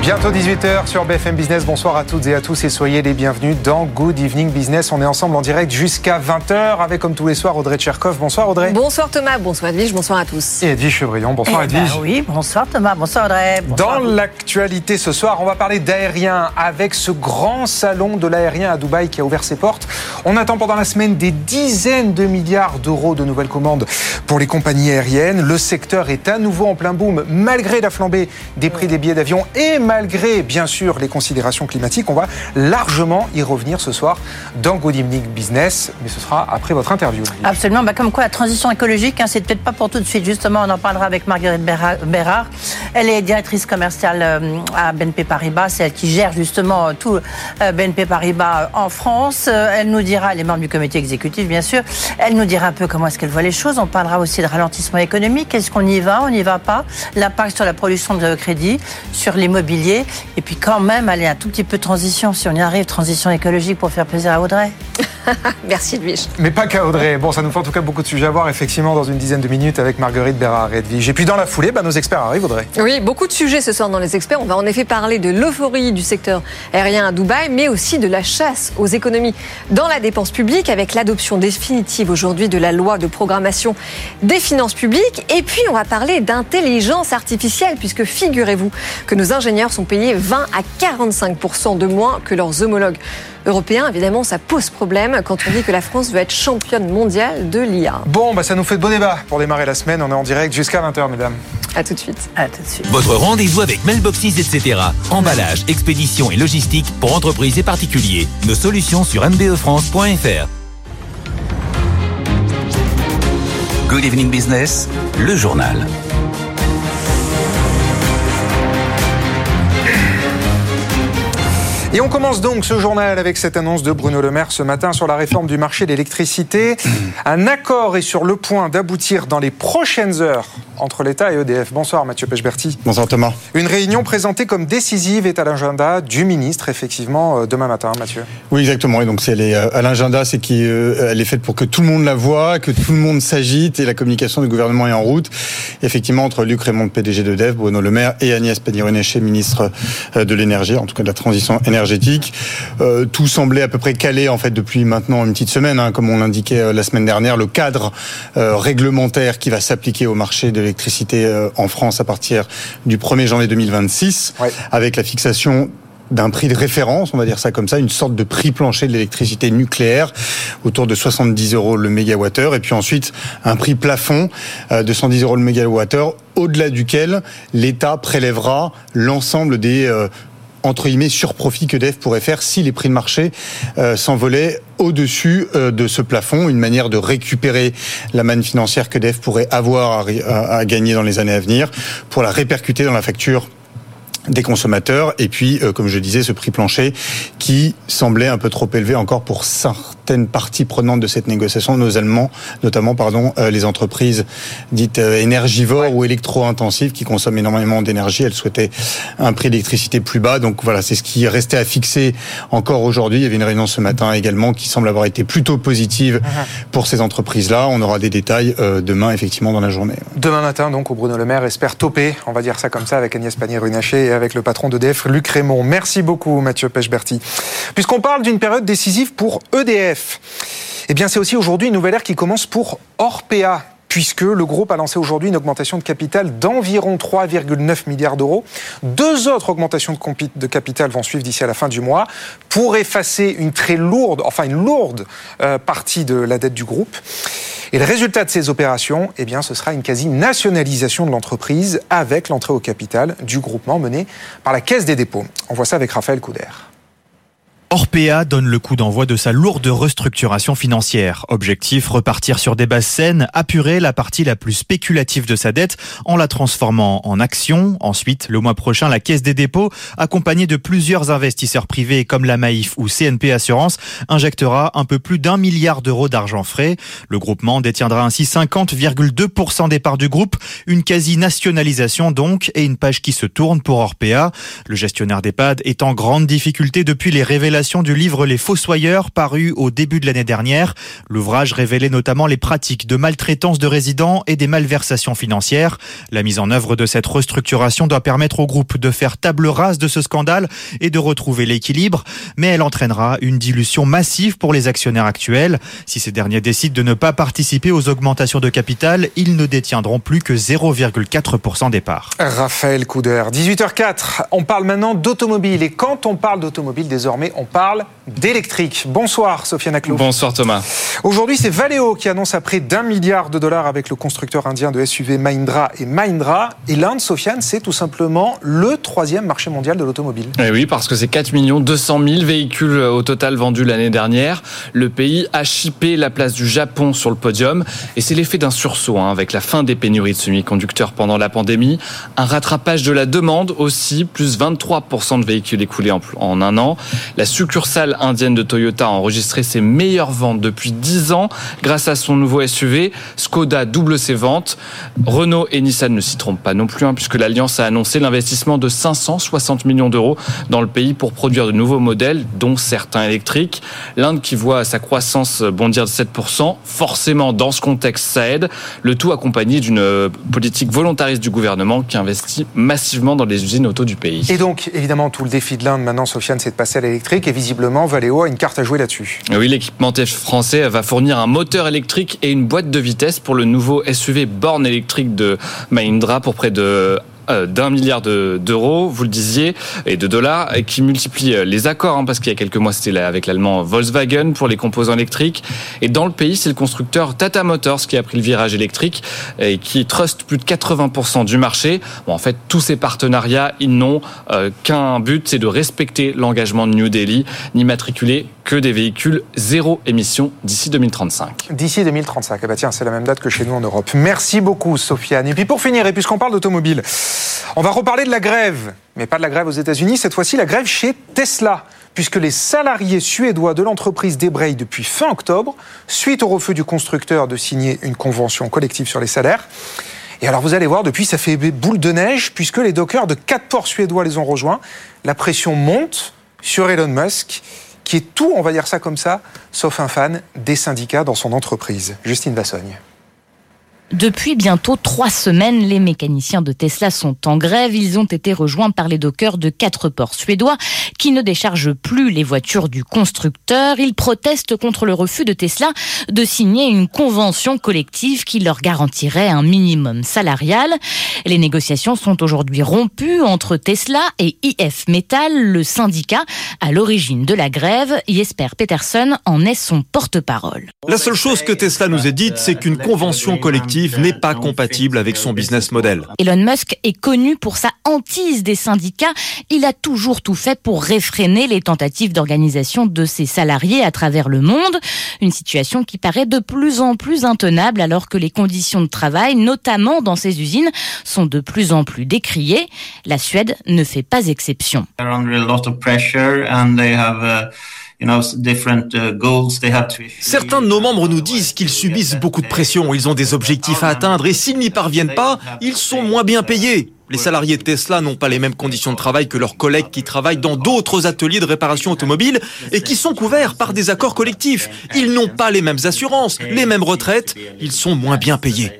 Bientôt 18h sur BFM Business. Bonsoir à toutes et à tous et soyez les bienvenus dans Good Evening Business. On est ensemble en direct jusqu'à 20h avec, comme tous les soirs, Audrey Tcherkov. Bonsoir Audrey. Bonsoir Thomas, bonsoir Edwige, bonsoir à tous. Et Edwige Chevrillon. Bonsoir Eh ben Edwige. oui, bonsoir Thomas, bonsoir Audrey. Bonsoir. Dans l'actualité ce soir, on va parler d'aérien avec ce grand salon de l'aérien à Dubaï qui a ouvert ses portes. On attend pendant la semaine des dizaines de milliards d'euros de nouvelles commandes pour les compagnies aériennes. Le secteur est à nouveau en plein boom malgré la flambée des prix des billets d'avion et malgré bien sûr les considérations climatiques. On va largement y revenir ce soir dans Good Evening Business, mais ce sera après votre interview. Absolument, bah, comme quoi la transition écologique, hein, c'est peut-être pas pour tout de suite. Justement, on en parlera avec Marguerite Béra- Bérard. Elle est directrice commerciale euh, à BNP Paribas. C'est elle qui gère justement euh, tout euh, BNP Paribas en France. Elle nous dira, elle est membre du comité exécutif bien sûr, elle nous dira un peu comment est-ce qu'elle voit les choses. On parlera aussi de ralentissement économique. Est-ce qu'on y va, on n'y va pas? L'impact sur la production de crédit, sur l'immobilier. Et puis quand même, aller un tout petit peu de transition, si on y arrive, transition écologique pour faire plaisir à Audrey. Merci Edwige. Mais pas qu'à Audrey. Bon, ça nous fait en tout cas beaucoup de sujets à voir, effectivement, dans une dizaine de minutes avec Marguerite Bérard et Edwige. Et puis dans la foulée, bah, nos experts arrivent, Audrey. Oui, beaucoup de sujets ce soir dans les experts. On va en effet parler de l'euphorie du secteur aérien à Dubaï, mais aussi de la chasse aux économies dans la dépense publique avec l'adoption définitive aujourd'hui de la loi de programmation des finances publiques. Et puis, on va parler d'intelligence artificielle puisque figurez-vous que nos ingénieurs sont payés 20 à 45 de moins que leurs homologues européens. Évidemment, ça pose problème quand on dit que la France veut être championne mondiale de l'IA. Bon, bah, ça nous fait de beaux débats pour démarrer la semaine. On est en direct jusqu'à 20h, mesdames. À tout de suite. À tout de suite. Votre rendez-vous avec Mailboxes, etc. Emballage, expédition et logistique pour entreprises et particuliers. Nos solutions sur mbefrance.fr. Good evening business, le journal. Et on commence donc ce journal avec cette annonce de Bruno Le Maire ce matin sur la réforme du marché de l'électricité. Un accord est sur le point d'aboutir dans les prochaines heures entre l'État et EDF. Bonsoir Mathieu Pechberti. Bonsoir Thomas. Une réunion présentée comme décisive est à l'agenda du ministre, effectivement, euh, demain matin, Mathieu. Oui, exactement. Et donc, c'est elle est, euh, à l'agenda, c'est qu'elle est faite pour que tout le monde la voit, que tout le monde s'agite et la communication du gouvernement est en route. Effectivement, entre Luc Raymond, PDG de DEF, Bruno Le Maire et Agnès Pannier-Runacher, ministre euh, de l'énergie, en tout cas de la transition énergétique, euh, tout semblait à peu près calé en fait depuis maintenant une petite semaine, hein, comme on l'indiquait euh, la semaine dernière, le cadre euh, réglementaire qui va s'appliquer au marché de l'électricité en France à partir du 1er janvier 2026, Ouais. avec la fixation d'un prix de référence, on va dire ça comme ça, une sorte de prix plancher de l'électricité nucléaire autour de 70 euros le mégawattheure, et puis ensuite un prix plafond de 110 euros le mégawattheure, au-delà duquel l'État prélèvera l'ensemble des entre guillemets surprofits que DEF pourrait faire si les prix de marché euh, s'envolaient au-dessus euh, de ce plafond, une manière de récupérer la manne financière que DEF pourrait avoir à- à gagner dans les années à venir pour la répercuter dans la facture des consommateurs et puis euh, comme je disais ce prix plancher qui semblait un peu trop élevé encore pour certaines parties prenantes de cette négociation notamment notamment pardon euh, les entreprises dites euh, énergivores ou électro-intensives qui consomment énormément d'énergie. Elles souhaitaient un prix d'électricité plus bas. Donc voilà c'est ce qui restait à fixer encore aujourd'hui. Il y avait une réunion ce matin également qui semble avoir été plutôt positive pour ces entreprises là on aura des détails euh, demain effectivement dans la journée. Demain matin, donc, où Bruno Le Maire espère toper, on va dire ça comme ça, avec Agnès Pannier-Runacher avec le patron d'EDF, Luc Raymond. Merci beaucoup, Mathieu Pechberti. Puisqu'on parle d'une période décisive pour EDF, eh bien, c'est aussi aujourd'hui une nouvelle ère qui commence pour Orpea puisque le groupe a lancé aujourd'hui une augmentation de capital d'environ 3,9 milliards d'euros. Deux autres augmentations de, capital vont suivre d'ici à la fin du mois pour effacer une très lourde, enfin une lourde euh, partie de la dette du groupe. Et le résultat de ces opérations, eh bien, ce sera une quasi-nationalisation de l'entreprise avec l'entrée au capital du groupement mené par la Caisse des dépôts. On voit ça avec Raphaël Couder. Orpea donne le coup d'envoi de sa lourde restructuration financière. Objectif, repartir sur des bases saines, apurer la partie la plus spéculative de sa dette en la transformant en action. Ensuite, le mois prochain, la Caisse des dépôts, accompagnée de plusieurs investisseurs privés comme la Maïf ou CNP Assurance, injectera un peu plus d'un milliard d'euros d'argent frais. Le groupement détiendra ainsi 50,2% des parts du groupe, une quasi-nationalisation donc, et une page qui se tourne pour Orpea. Le gestionnaire d'EHPAD est en grande difficulté depuis les révélations du livre Les Fossoyeurs paru au début de l'année dernière. L'ouvrage révélait notamment les pratiques de maltraitance de résidents et des malversations financières. La mise en œuvre de cette restructuration doit permettre au groupe de faire table rase de ce scandale et de retrouver l'équilibre, mais elle entraînera une dilution massive pour les actionnaires actuels. Si ces derniers décident de ne pas participer aux augmentations de capital, ils ne détiendront plus que 0,4% des parts. Raphaël Couder, 18h04, on parle maintenant d'automobile et quand on parle d'automobile désormais, on parle d'électrique. Bonsoir Sofiane Aclo. Bonsoir Thomas. Aujourd'hui, c'est Valeo qui annonce à près d'un milliard de dollars avec le constructeur indien de SUV Mahindra et Mahindra. Et l'Inde, Sofiane, c'est tout simplement le troisième marché mondial de l'automobile. Et eh oui, parce que c'est 4 200 000 véhicules au total vendus l'année dernière. Le pays a chippé la place du Japon sur le podium. Et c'est l'effet d'un sursaut hein, avec la fin des pénuries de semi-conducteurs pendant la pandémie. Un rattrapage de la demande aussi, plus 23% de véhicules écoulés en, en un an. La succursale indienne de Toyota a enregistré ses meilleures ventes depuis 10 ans grâce à son nouveau SUV. Skoda double ses ventes. Renault et Nissan ne s'y trompent pas non plus, hein, puisque l'Alliance a annoncé l'investissement de 560 millions d'euros dans le pays pour produire de nouveaux modèles, dont certains électriques. L'Inde qui voit sa croissance bondir de 7%, forcément dans ce contexte ça aide. Le tout accompagné d'une politique volontariste du gouvernement qui investit massivement dans les usines auto du pays. Et donc, évidemment, tout le défi de l'Inde maintenant, Sofiane, c'est de passer à l'électrique et visiblement Valeo a une carte à jouer là-dessus. Oui, l'équipementier français va fournir un moteur électrique et une boîte de vitesse pour le nouveau SUV borne électrique de Mahindra pour près de d'un milliard d'euros, vous le disiez, et de dollars, qui multiplie euh, les accords, hein, parce qu'il y a quelques mois c'était avec l'allemand Volkswagen pour les composants électriques. Et dans le pays, c'est le constructeur Tata Motors qui a pris le virage électrique et qui trust plus de 80% du marché. Bon, en fait, tous ces partenariats, ils n'ont euh, qu'un but, c'est de respecter l'engagement de New Delhi, n'immatriculer que des véhicules zéro émission d'ici 2035. D'ici 2035, eh ben tiens, c'est la même date que chez nous en Europe. Merci beaucoup, Sofiane. Et puis pour finir, et puisqu'on parle d'automobile, on va reparler de la grève, mais pas de la grève aux États-Unis, cette fois-ci la grève chez Tesla puisque les salariés suédois de l'entreprise débrayent depuis fin octobre, suite au refus du constructeur de signer une convention collective sur les salaires. Et alors vous allez voir, depuis ça fait boule de neige, puisque les dockers de quatre ports suédois les ont rejoints. La pression monte sur Elon Musk, qui est tout, on va dire ça comme ça, sauf un fan des syndicats dans son entreprise. Justine Vassogne. Depuis bientôt trois semaines, les mécaniciens de Tesla sont en grève. Ils ont été rejoints par les dockers de quatre ports suédois qui ne déchargent plus les voitures du constructeur. Ils protestent contre le refus de Tesla de signer une convention collective qui leur garantirait un minimum salarial. Les négociations sont aujourd'hui rompues entre Tesla et IF Metal, le syndicat à l'origine de la grève. Jesper Peterson en est son porte-parole. La seule chose que Tesla nous ait dite, c'est qu'une convention collective n'est pas compatible avec son business model. Elon Musk est connu pour sa hantise des syndicats. Il a toujours tout fait pour réfréner les tentatives d'organisation de ses salariés à travers le monde. Une situation qui paraît de plus en plus intenable alors que les conditions de travail, notamment dans ces usines, sont de plus en plus décriées. La Suède ne fait pas exception. Uh, Certains de nos membres nous disent qu'ils subissent beaucoup de pression, ils ont des objectifs à atteindre et s'ils n'y parviennent pas, ils sont moins bien payés. Les salariés de Tesla n'ont pas les mêmes conditions de travail que leurs collègues qui travaillent dans d'autres ateliers de réparation automobile et qui sont couverts par des accords collectifs. Ils n'ont pas les mêmes assurances, les mêmes retraites, ils sont moins bien payés.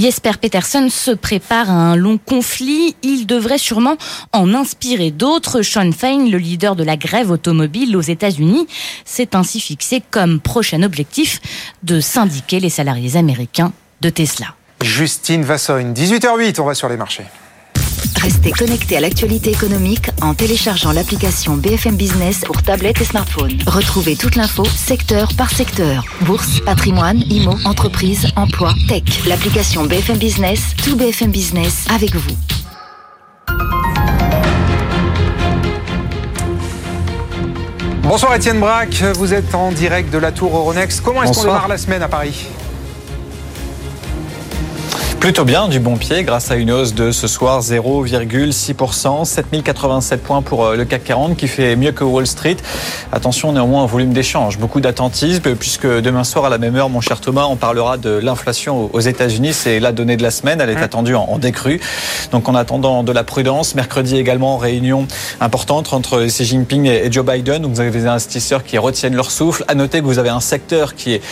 Jesper Peterson se prépare à un long conflit. Il devrait sûrement en inspirer d'autres. Sean Fein, le leader de la grève automobile aux États-Unis, s'est ainsi fixé comme prochain objectif de syndiquer les salariés américains de Tesla. Justine Vassogne, 18h08, on va sur les marchés. Restez connectés à l'actualité économique en téléchargeant l'application BFM Business pour tablette et smartphone. Retrouvez toute l'info secteur par secteur. Bourse, patrimoine, IMO, entreprise, emploi, tech. L'application BFM Business, tout BFM Business avec vous. Bonsoir Étienne Braque, vous êtes en direct de la Tour Euronext. Comment est-ce qu'on démarre la semaine à Paris? Plutôt bien, du bon pied, grâce à une hausse de ce soir 0,6%, 7087 points pour euh, le CAC 40 qui fait mieux que Wall Street. Attention néanmoins au volume d'échange, beaucoup d'attentisme puisque demain soir à la même heure, mon cher Thomas, on parlera de l'inflation aux États-Unis. C'est la donnée de la semaine, elle est attendue en décrue. Donc en attendant de la prudence, mercredi également réunion importante entre Xi Jinping et Joe Biden. Donc vous avez des investisseurs qui retiennent leur souffle. À noter que vous avez un secteur qui est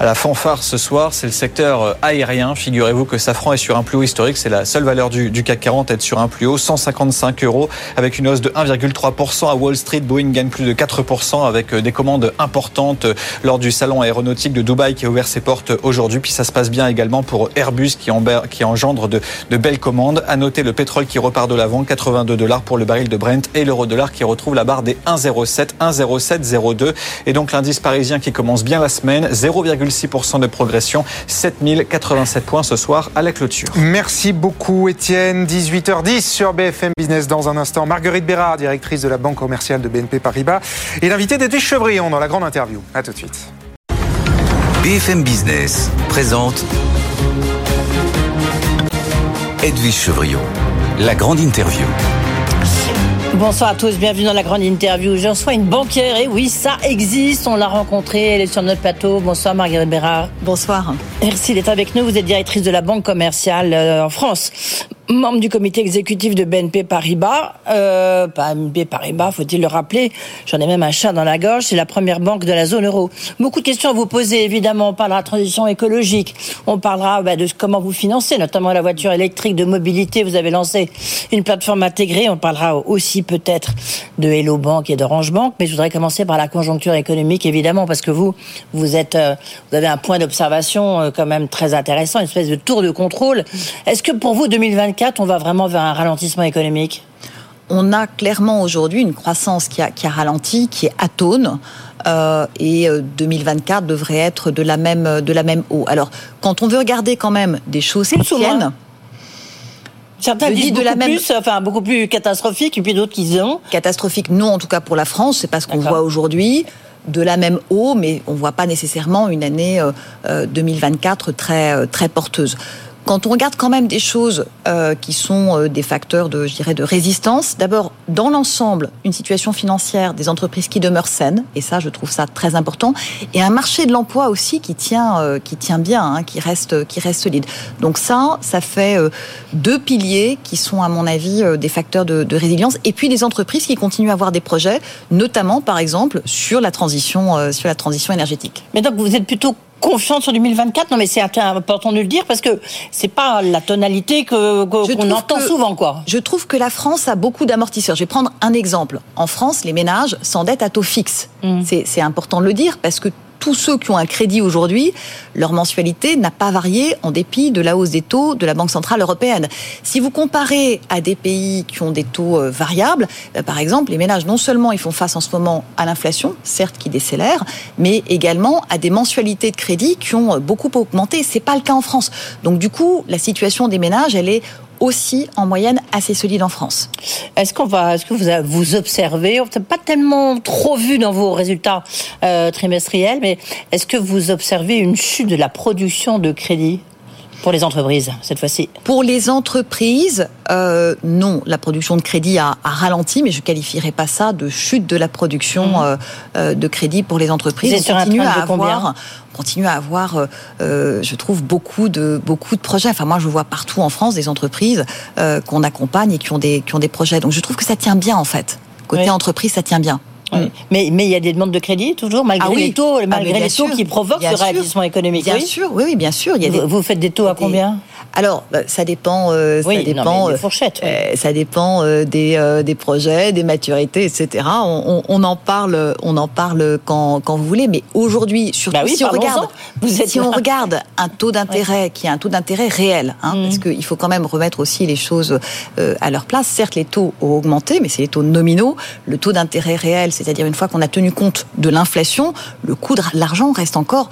à la fanfare ce soir, c'est le secteur euh, aérien. Figurez-vous que ça Safran est sur un plus haut historique. C'est la seule valeur du, du, CAC 40 être sur un plus haut, 155 euros, avec une hausse de 1,3% à Wall Street. Boeing gagne plus de 4% avec euh, des commandes importantes euh, lors du salon aéronautique de Dubaï qui a ouvert ses portes aujourd'hui. Puis ça se passe bien également pour Airbus qui, qui engendre de, de, belles commandes. À noter le pétrole qui repart de l'avant, 82 dollars pour le baril de Brent et l'euro dollar qui retrouve la barre des 1,07, 1,0702. Et donc l'indice parisien qui commence bien la semaine, 0,6% de progression, 7087 points ce soir à la clôture. Merci beaucoup Étienne. 18h10 sur BFM Business dans un instant. Marguerite Bérard, directrice de la banque commerciale de BNP Paribas, et l'invité d'Edwige Chevrillon dans la grande interview. A tout de suite. BFM Business présente Edwige Chevrillon, la grande interview. Bonsoir à tous, bienvenue dans la grande interview. Je reçois une banquière, et oui, ça existe, on l'a rencontrée, elle est sur notre plateau. Bonsoir Marguerite Bérard. Bonsoir. Merci d'être avec nous, vous êtes directrice de la banque commerciale euh, en France membre du comité exécutif de BNP Paribas. Euh, BNP Paribas, faut-il le rappeler, j'en ai même un chat dans la gorge, c'est la première banque de la zone euro. Beaucoup de questions à vous poser, évidemment. On parlera de transition écologique, on parlera bah, de comment vous financez, notamment la voiture électrique de mobilité. Vous avez lancé une plateforme intégrée, on parlera aussi peut-être de Hello Bank et d'Orange Bank, mais je voudrais commencer par la conjoncture économique, évidemment, parce que vous, vous êtes, euh, vous avez un point d'observation euh, quand même très intéressant, une espèce de tour de contrôle. Est-ce que pour vous, 2024, on va vraiment vers un ralentissement économique on a clairement aujourd'hui une croissance qui a, qui a, ralenti, qui est atone. Euh, et 2024 euh, devrait être de la même de la même eau. Alors, quand on veut regarder quand même des choses qui tiennent, Certains disent de la même... plus, enfin beaucoup plus catastrophique, et puis d'autres qui ont catastrophique. Non, en tout cas pour la France, c'est pas ce qu'on voit aujourd'hui. De la même eau, mais on voit pas nécessairement une année 2024 euh, très très porteuse. Quand on regarde quand même des choses euh, qui sont euh, des facteurs de, je dirais, de résistance, d'abord, dans l'ensemble, une situation financière des entreprises qui demeure saine, et ça, je trouve ça très important, et un marché de l'emploi aussi qui tient, euh, qui tient bien, hein, qui reste, qui reste solide. Donc ça, ça fait deux piliers qui sont, à mon avis, des facteurs de, de, résilience, et puis des entreprises qui continuent à avoir des projets, notamment, par exemple, sur la transition, sur la transition énergétique. Mais donc, vous êtes plutôt confiante sur 2024 Non, mais c'est important de le dire parce que c'est pas la tonalité que qu'on entend souvent, quoi. Je trouve que la France a beaucoup d'amortisseurs. Je vais prendre un exemple. En France, les ménages s'endettent à taux fixe. Mmh. C'est important de le dire parce que tous ceux qui ont un crédit aujourd'hui, leur mensualité n'a pas varié en dépit de la hausse des taux de la Banque Centrale Européenne. Si vous comparez à des pays qui ont des taux euh, variables, euh, par exemple, les ménages, non seulement ils font face en ce moment à l'inflation, certes qui décélère, mais également à des mensualités de crédit qui ont beaucoup augmenté. C'est pas le cas en France. Donc du coup, la situation des ménages, elle est aussi en moyenne assez solide en France. Est-ce qu'on va, est-ce que vous vous observez, on n'a pas tellement trop vu dans vos résultats euh, trimestriels, mais est-ce que vous observez une chute de la production de crédit? Pour les entreprises, cette fois-ci Pour les entreprises, euh, non. La production de crédit a, a, ralenti, mais je qualifierais pas ça de chute de la production mmh. euh, euh de crédit pour les entreprises. Vous on continue à avoir, on continue à avoir, euh, je trouve, beaucoup de beaucoup de projets. Enfin, moi, je vois partout en France des entreprises qu'on accompagne et qui ont des qui ont des projets. Donc, je trouve que ça tient bien en fait. Côté oui. entreprise, ça tient bien. Oui. Mais, mais il y a des demandes de crédit toujours, malgré ah oui. les taux, malgré ah les taux qui provoquent bien ce ralentissement économique. Bien sûr, oui, oui, bien sûr. Il y a des... vous, faites des taux à combien alors, bah, ça dépend. Euh, oui, ça dépend. Des fourchettes. Oui. Euh, ça dépend euh, des, euh, des projets, des maturités, etc. On, on, on, en parle, on en parle quand, quand vous voulez. Mais aujourd'hui, surtout bah oui, si on regarde, vous êtes si on regarde un taux d'intérêt ouais. qui est un taux d'intérêt réel, hein, mmh. parce qu'il faut quand même remettre aussi les choses euh, à leur place. Certes, les taux ont augmenté, mais c'est les taux nominaux. Le taux d'intérêt réel, c'est-à-dire une fois qu'on a tenu compte de l'inflation, le coût de l'argent reste encore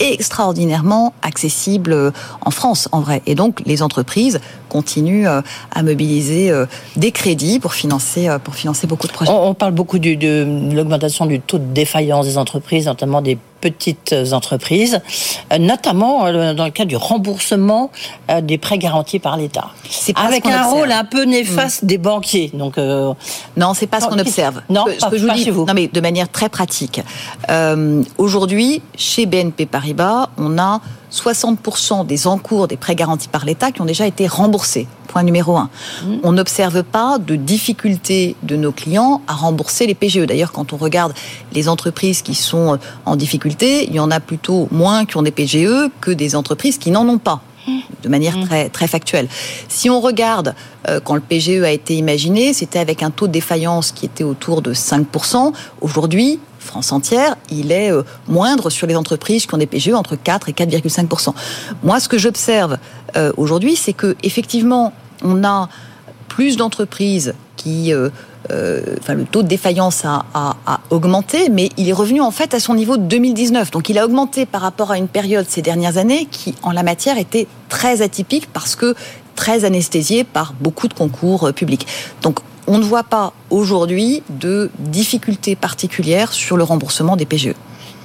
extraordinairement accessible euh, en France, en vrai. Et donc, les entreprises continuent euh, à mobiliser euh, des crédits pour financer, pour financer beaucoup de projets. On, parle beaucoup de l'augmentation du taux de défaillance des entreprises, notamment des petites entreprises, euh, notamment euh, dans le cas du remboursement euh, des prêts garantis par l'État. Avec un rôle un peu néfaste mm. des banquiers. Donc non, c'est pas ce qu'on observe. Non, ce que je vous dis, vous. non mais de manière très pratique. Aujourd'hui, chez BNP Paribas, on a 60% des encours des prêts garantis par l'État qui ont déjà été remboursés. Point numéro un. Mmh. On n'observe pas de difficulté de nos clients à rembourser les PGE. D'ailleurs, quand on regarde les entreprises qui sont en difficulté, il y en a plutôt moins qui ont des PGE que des entreprises qui n'en ont pas. De manière mmh. très, très factuelle. Si on regarde euh, quand le PGE a été imaginé, c'était avec un taux de défaillance qui était autour de 5%. Aujourd'hui, France entière, il est euh, moindre sur les entreprises qui ont des PGE entre 4 et 4,5 Moi, ce que j'observe euh, aujourd'hui, c'est que effectivement, on a plus d'entreprises qui euh, enfin, le taux de défaillance a, a, augmenté, mais il est revenu en fait à son niveau de 2019. Donc il a augmenté par rapport à une période ces dernières années qui, en la matière, était très atypique parce que très anesthésiée par beaucoup de concours publics. Donc on ne voit pas aujourd'hui de difficultés particulières sur le remboursement des PGE.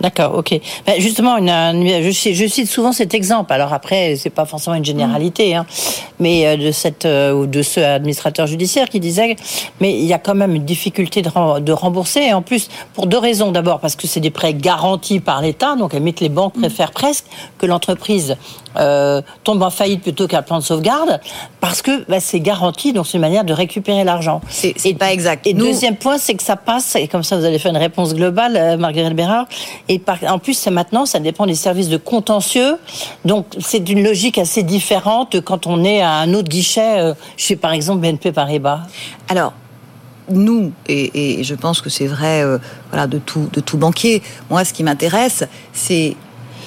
D'accord, ok. Ben justement, une, je, cite souvent cet exemple. Alors après, c'est pas forcément une généralité, hein, mais euh, de cette euh, ou de ce administrateur judiciaire qui disait, mais il y a quand même une difficulté de, de rembourser. Et en plus, pour deux raisons. D'abord, parce que c'est des prêts garantis par l'État, donc limite les banques préfèrent presque que l'entreprise euh, tombe en faillite plutôt qu'un plan de sauvegarde, parce que bah, c'est garanti, donc c'est une manière de récupérer l'argent. C'est pas exact. Et deuxième point, c'est que ça passe, et comme ça vous allez faire une réponse globale, euh, Marguerite Bérard, et en plus, c'est maintenant, ça dépend des services de contentieux, donc c'est une logique assez différente quand on est à un autre guichet, euh, chez par exemple BNP Paribas. Alors, nous, et, je pense que c'est vrai voilà, de, tout, de tout banquier, moi ce qui m'intéresse, c'est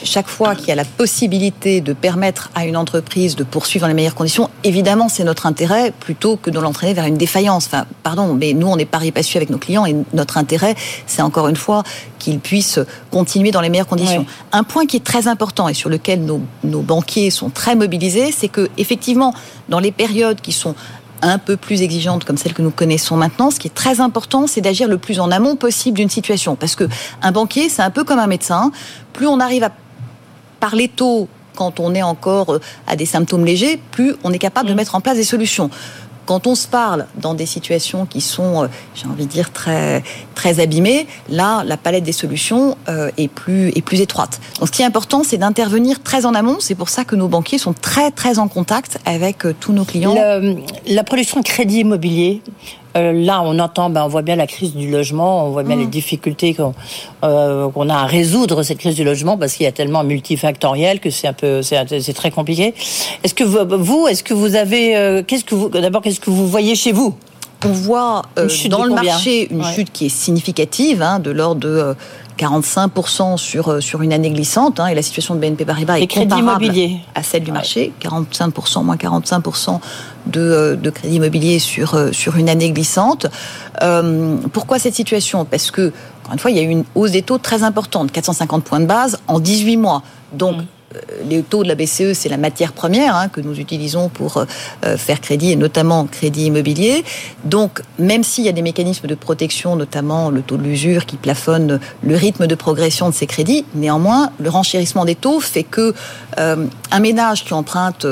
chaque fois qu'il y a la possibilité de permettre à une entreprise de poursuivre dans les meilleures conditions, évidemment, c'est notre intérêt plutôt que de l'entraîner vers une défaillance. Enfin, pardon, mais nous, on est pari passu avec nos clients et notre intérêt, c'est encore une fois qu'ils puissent continuer dans les meilleures conditions. Un point qui est très important et sur lequel nos, nos banquiers sont très mobilisés, c'est que effectivement, dans les périodes qui sont un peu plus exigeantes comme celles que nous connaissons maintenant, ce qui est très important, c'est d'agir le plus en amont possible d'une situation. Parce que un banquier, c'est un peu comme un médecin. Plus on arrive à parler tôt quand on est encore euh, à des symptômes légers, plus on est capable de mm. mettre en place des solutions. Quand on se parle dans des situations qui sont, euh, j'ai envie de dire, très, très abîmées, là, la palette des solutions euh, est, plus, est plus étroite. Donc, ce qui est important, c'est d'intervenir très en amont. C'est pour ça que nos banquiers sont très, très en contact avec tous nos clients. la production de crédit immobilier, euh, là, on entend, ben, on voit bien la crise du logement, on voit bien les mm. difficultés euh, qu'on a à résoudre cette crise du logement parce qu'il y a tellement multifactoriel que c'est un peu, c'est très compliqué. Est-ce que vous, est-ce que vous avez, euh, qu'est-ce que vous, d'abord, qu'est-ce que vous voyez chez vous? On voit dans le marché une chute qui est significative, hein, de l'ordre de 45% sur, sur une année glissante, hein, et la situation de BNP Paribas est comparable à celle du marché, 45%, moins 45% de, euh, de crédit immobilier sur, euh, sur une année glissante. Euh, pourquoi cette situation? Parce que, encore une fois, il y a eu une hausse des taux très importante, 450 points de base en 18 mois. Donc, mm. Euh, les taux de la BCE, c'est la matière première hein, que nous utilisons pour euh, faire crédit, et notamment crédit immobilier. Donc, même s'il y a des mécanismes de protection, notamment le taux de l'usure qui plafonne le rythme de progression de ces crédits, néanmoins, le renchérissement des taux fait que euh, un ménage qui emprunte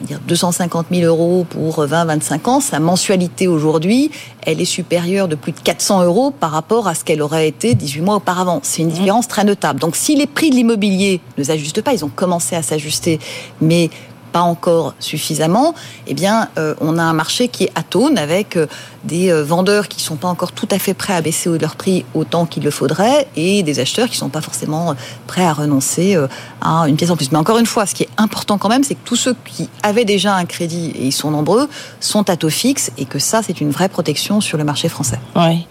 dire 250 000 euros pour 20-25 ans, sa mensualité aujourd'hui, elle est supérieure de plus de 400 euros par rapport à ce qu'elle aurait été 18 mois auparavant. C'est une mmh. différence très notable. Donc si les prix de l'immobilier ne s'ajustent pas, ils ont commencé à s'ajuster, mais pas encore suffisamment, eh bien, euh, on a un marché qui est atone avec euh, des euh, vendeurs qui sont pas encore tout à fait prêts à baisser leur prix autant qu'il le faudrait et des acheteurs qui sont pas forcément prêts à renoncer à une pièce en plus. Mais encore une fois, ce qui est important quand même, c'est que tous ceux qui avaient déjà un crédit, et ils sont nombreux, sont à taux fixe et que ça, c'est une vraie protection sur le marché français. Oui.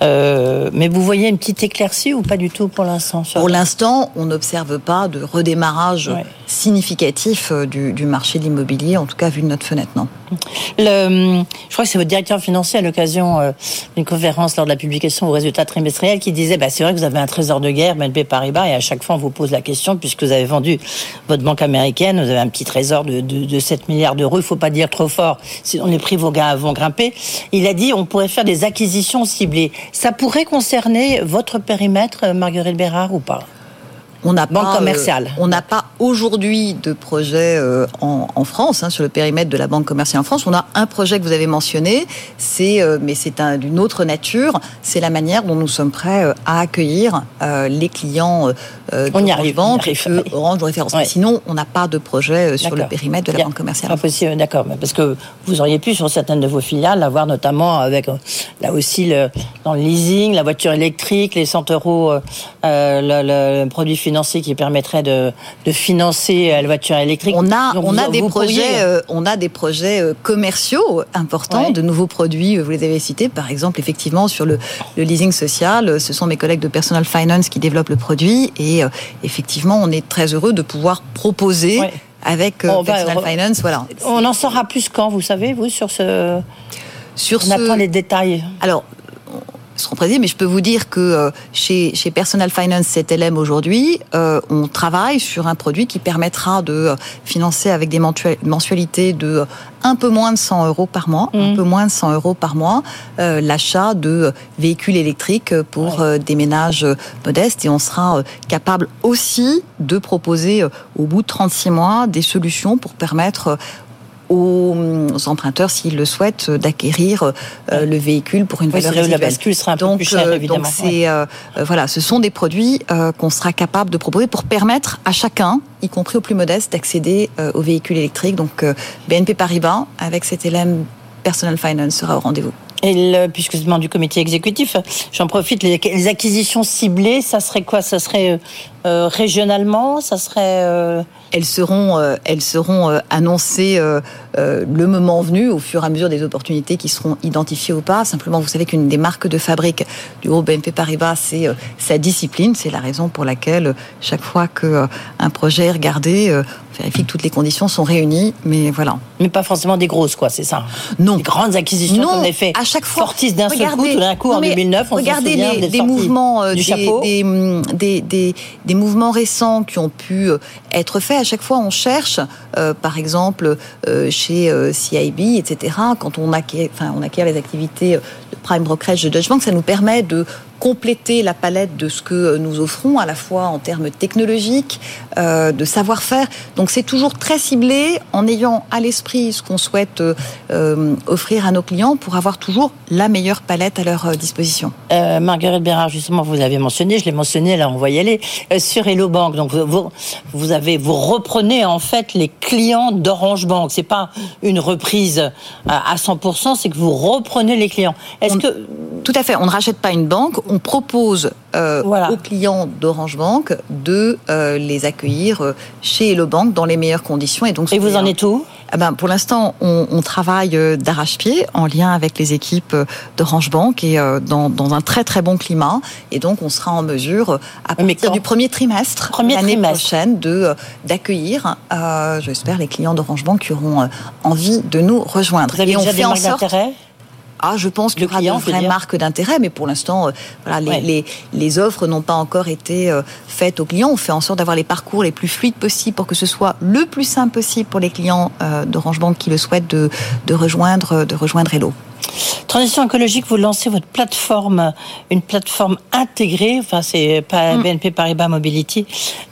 mais vous voyez une petite éclaircie ou pas du tout pour l'instant Pour l'instant, on n'observe pas de redémarrage significatif du, du marché de l'immobilier, en tout cas vu de notre fenêtre, non? Le, je crois que c'est votre directeur financier à l'occasion euh, d'une conférence lors de la publication aux résultats trimestriels qui disait bah, c'est vrai que vous avez un trésor de guerre, BNP Paribas, et à chaque fois on vous pose la question, puisque vous avez vendu votre banque américaine, vous avez un petit trésor de, de, de 7 milliards d'euros, il faut pas dire trop fort, sinon les prix vont, vont grimper. Il a dit on pourrait faire des acquisitions ciblées. Ça pourrait concerner votre périmètre, Marguerite Bérard, ou pas? On n'a pas commerciale. Euh, on n'a pas aujourd'hui de projet euh, en, en, France hein, sur le périmètre de la banque commerciale en France. On a un projet que vous avez mentionné, c'est euh, mais c'est d'une autre nature. C'est la manière dont nous sommes prêts à accueillir les clients de on y arrive, banque que Orange de référence. Sinon, on n'a pas de projet sur le périmètre de la banque commerciale. Possible, d'accord, parce que vous auriez pu sur certaines de vos filiales avoir notamment avec là aussi le, dans le leasing, la voiture électrique, les 100 euros, le, le produit financier qui permettrait de, de financer euh, la voiture électrique. On a, on a des projets, euh, on a des projets euh, commerciaux importants, de nouveaux produits. Vous les avez cités, par exemple, effectivement sur le, le, leasing social. Ce sont mes collègues de Personal Finance qui développent le produit et effectivement, on est très heureux de pouvoir proposer. Avec Personal Finance, voilà. On en saura plus quand, vous savez, vous, sur ce. Sur on ce... attend les détails. Alors, seront précisés, mais je peux vous dire que euh, chez, chez Personal Finance 7LM aujourd'hui, euh, on travaille sur un produit qui permettra de euh, financer avec des mensualités de un peu moins de 100 euros par mois, un mmh. peu moins de 100 euros par mois, l'achat de véhicules électriques pour des ménages modestes. Et on sera capable aussi de proposer au bout de 36 mois des solutions pour permettre aux emprunteurs, s'ils le souhaitent, d'acquérir euh, le véhicule pour une valeur résiduelle. La bascule sera un peu plus cher, euh, évidemment. Donc c'est euh, voilà, ce sont des produits qu'on sera capable de proposer pour permettre à chacun, y compris aux plus modestes, d'accéder aux véhicules électriques. Donc BNP Paribas, avec cet LM Personal Finance, sera au rendez-vous. Et le, puisque c'est du comité exécutif, j'en profite. Les, les, acquisitions ciblées, ça serait quoi? Ça serait euh, régionalement Ça serait euh, Elles seront, euh, elles seront annoncées le moment venu, au fur et à mesure des opportunités qui seront identifiées ou pas. Simplement, vous savez qu'une des marques de fabrique du groupe BNP Paribas, c'est sa discipline. C'est la raison pour laquelle chaque fois que un projet est regardé, on vérifie que toutes les conditions sont réunies. Mais voilà. Mais pas forcément des grosses, quoi. C'est ça. Non. Des grandes acquisitions non. qu'on a fait. À chaque fois. Fortis d'un seul coup, tout d'un coup, en 2009, on regardez se souvient les, des, des mouvements, du des, chapeau. Des, des, des, mouvements récents qui ont pu être faits. À chaque fois, on cherche, euh, par exemple, euh, chez euh, CIB, etc. Quand on acquiert, on acquiert les activités de prime brokerage de Deutsche Bank, ça nous permet de compléter la palette de ce que nous offrons, à la fois en termes technologiques, euh, de savoir-faire. Donc c'est toujours très ciblé, en ayant à l'esprit ce qu'on souhaite euh, offrir à nos clients pour avoir toujours la meilleure palette à leur disposition. Euh, Marguerite Bérard, justement, vous avez mentionné, je l'ai mentionné, là on va y aller, sur Hello Bank. Donc vous, vous, avez, vous reprenez en fait les clients d'Orange Bank. C'est pas une reprise à 100%, c'est que vous reprenez les clients. Est-ce que tout à fait, on ne rachète pas une banque, on propose euh, voilà. aux clients d'Orange Bank de euh, les accueillir euh, chez Hello Bank dans les meilleures conditions. Et, donc, et vous en êtes où? Ah ben, pour l'instant, on, on, travaille d'arrache-pied en lien avec les équipes d'Orange Bank et dans, dans, un très très bon climat. Et donc, on sera en mesure, à partir du premier trimestre l'année prochaine, de d'accueillir, euh, j'espère, les clients d'Orange Bank qui auront envie de nous rejoindre. Vous avez et déjà on des fait en sorte. Ah, je pense qu'il y aura de vraies marques d'intérêt, mais pour l'instant, euh, voilà, les, ouais. les, les, offres n'ont pas encore été euh, faites aux clients. On fait en sorte d'avoir les parcours les plus fluides possibles pour que ce soit le plus simple possible pour les clients euh, d'Orange Bank qui le souhaitent de, de rejoindre, de rejoindre Hello. Transition écologique, vous lancez votre plateforme, une plateforme intégrée, enfin c'est pas Mm. BNP Paribas Mobility.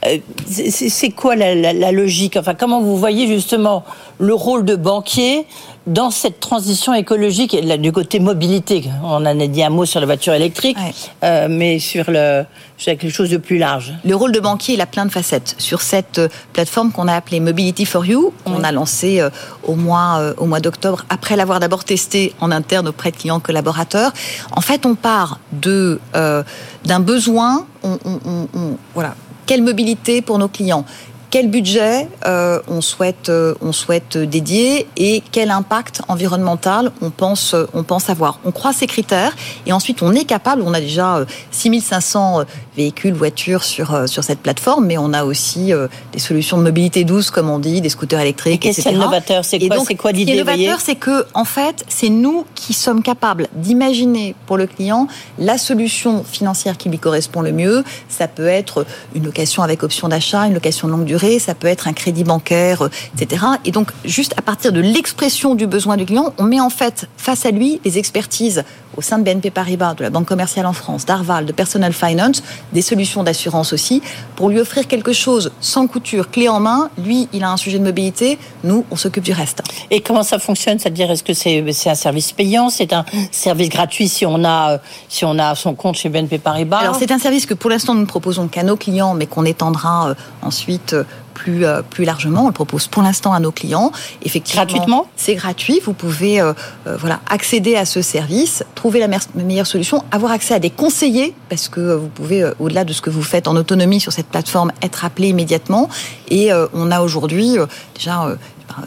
Euh, c'est c'est quoi la, la, la logique? Enfin, comment vous voyez justement le rôle de banquier dans cette transition écologique et là, du côté mobilité? On en a dit un mot sur la voiture électrique, Ouais. euh, mais sur le sur quelque chose de plus large. Le rôle de banquier, il a plein de facettes. Sur cette euh, plateforme qu'on a appelée Mobility for You, on a lancé euh, au mois, euh, au mois d'octobre, après l'avoir d'abord testé en interne auprès de clients collaborateurs. En fait, on part de euh, d'un besoin. On, on- on- on- voilà. Quelle mobilité pour nos clients? Quel budget euh, on souhaite euh, on souhaite dédier et quel impact environnemental on pense on pense avoir. On croit ces critères et ensuite on est capable. On a déjà 6500 véhicules, voitures sur sur cette plateforme, mais on a aussi des solutions de mobilité douce, comme on dit, des scooters électriques, et Qu'est-ce novateur? C'est quoi C'est quoi l'idée novateur, c'est que en fait, c'est nous qui sommes capables d'imaginer pour le client la solution financière qui lui correspond le mieux. Ça peut être une location avec option d'achat, une location de longue durée ça peut être un crédit bancaire, euh, etc. Et donc, juste à partir de l'expression du besoin du client, on met en fait face à lui les expertises au sein de BNP Paribas, de la Banque commerciale en France, d'Arval, de Personal Finance, des solutions d'assurance aussi, pour lui offrir quelque chose sans couture, clé en main. Lui, il a un sujet de mobilité, nous, on s'occupe du reste. Et comment ça fonctionne? C'est-à-dire, est-ce que c'est un service payant? C'est un service gratuit si on, a, euh, si on a son compte chez BNP Paribas? Alors, c'est un service que pour l'instant, nous ne proposons qu'à nos clients, mais qu'on étendra euh, ensuite plus, euh, plus largement. On le propose pour l'instant à nos clients. Effectivement, Gratuitement C'est gratuit. Vous pouvez euh, euh, voilà, accéder à ce service, trouver la meilleure solution, avoir accès à des conseillers, parce que vous pouvez, au-delà de ce que vous faites en autonomie sur cette plateforme, être appelé immédiatement. Et on a aujourd'hui déjà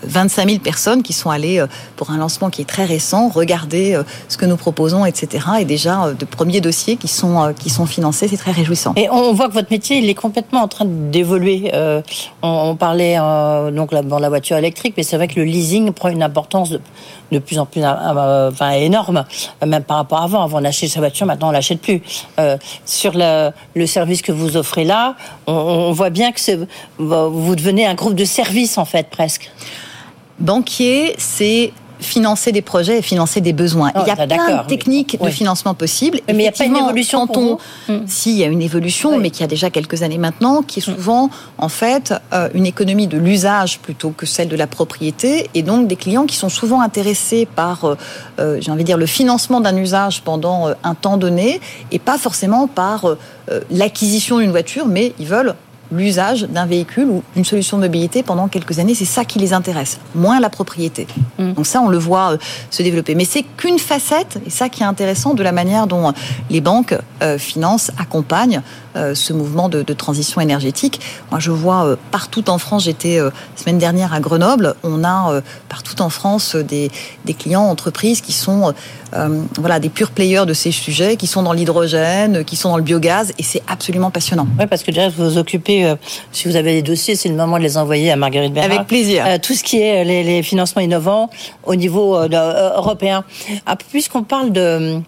25 000 personnes qui sont allées euh, pour un lancement qui est très récent, regarder euh, ce que nous proposons, etc. Et déjà euh, de premiers dossiers qui sont, qui sont financés, c'est très réjouissant. Et on voit que votre métier, il est complètement en train d'évoluer. on, parlait donc dans la voiture électrique, mais c'est vrai que le leasing prend une importance plus en plus enfin, énorme, même par rapport à avant. Avant, on achetait sa voiture, maintenant, on l'achète plus. sur le, le, service que vous offrez là, on, on voit bien que vous devenez un groupe de services, en fait, presque. Banquier, c'est financer des projets et financer des besoins. il y a oh, plein de techniques de financement possibles. Mais il n'y a pas une évolution quand hmm. Si, il y a une évolution, mais qui a déjà quelques années maintenant, qui est hmm. souvent, en fait, euh, une économie de l'usage plutôt que celle de la propriété, et donc des clients qui sont souvent intéressés par, euh, euh, j'ai envie de dire, le financement d'un usage pendant un temps donné, et pas forcément par l'acquisition d'une voiture, mais ils veulent l'usage d'un véhicule ou une solution de mobilité pendant quelques années. C'est ça qui les intéresse, moins la propriété. Mm. Donc ça, on le voit euh, se développer. Mais c'est qu'une facette, et ça qui est intéressant, de la manière dont les banques euh, financent, accompagnent ce mouvement de, transition énergétique. Moi, je vois partout en France, j'étais semaine dernière à Grenoble, on a partout en France des, des clients, entreprises qui sont voilà, des purs players de ces sujets, qui sont dans l'hydrogène, qui sont dans le biogaz, et c'est absolument passionnant. Oui, parce que déjà, vous vous occupez euh, si vous avez des dossiers, c'est le moment de les envoyer à Marguerite Bérard. Avec plaisir. Euh, tout ce qui est euh, les, financements innovants au niveau européen. Ah, puisqu'on parle de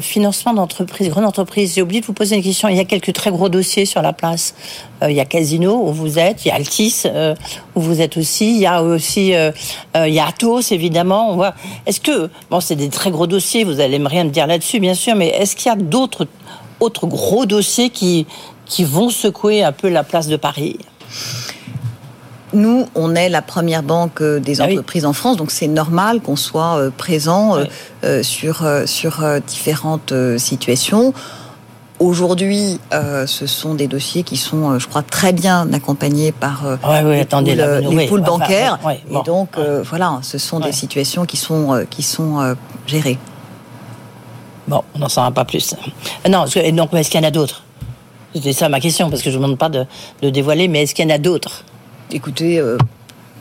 financement d'entreprises, grandes entreprises. J'ai oublié de vous poser une question. Il y a quelques très gros dossiers sur la place. il y a Casino où vous êtes, il y a Altis où vous êtes aussi, il y a aussi il y a Atos évidemment. Voit. Est-ce que bon, c'est des très gros dossiers. Vous allez rien me dire là-dessus, bien sûr, mais est-ce qu'il y a d'autres autres gros dossiers qui qui vont secouer un peu la place de Paris? Nous, on est la première banque euh, des ah entreprises en France, donc c'est normal qu'on soit euh, présent euh, sur, sur différentes situations. Aujourd'hui, ce sont des dossiers qui sont, je crois, très bien accompagnés par les, poules, bancaires. et donc, voilà, ce sont des situations qui sont, qui sont gérées. Bon, on n'en saura pas plus. Non, donc, est-ce qu'il y en a d'autres? C'était ça ma question, parce que je ne demande pas de, dévoiler, mais est-ce qu'il y en a d'autres? Écoutez, euh,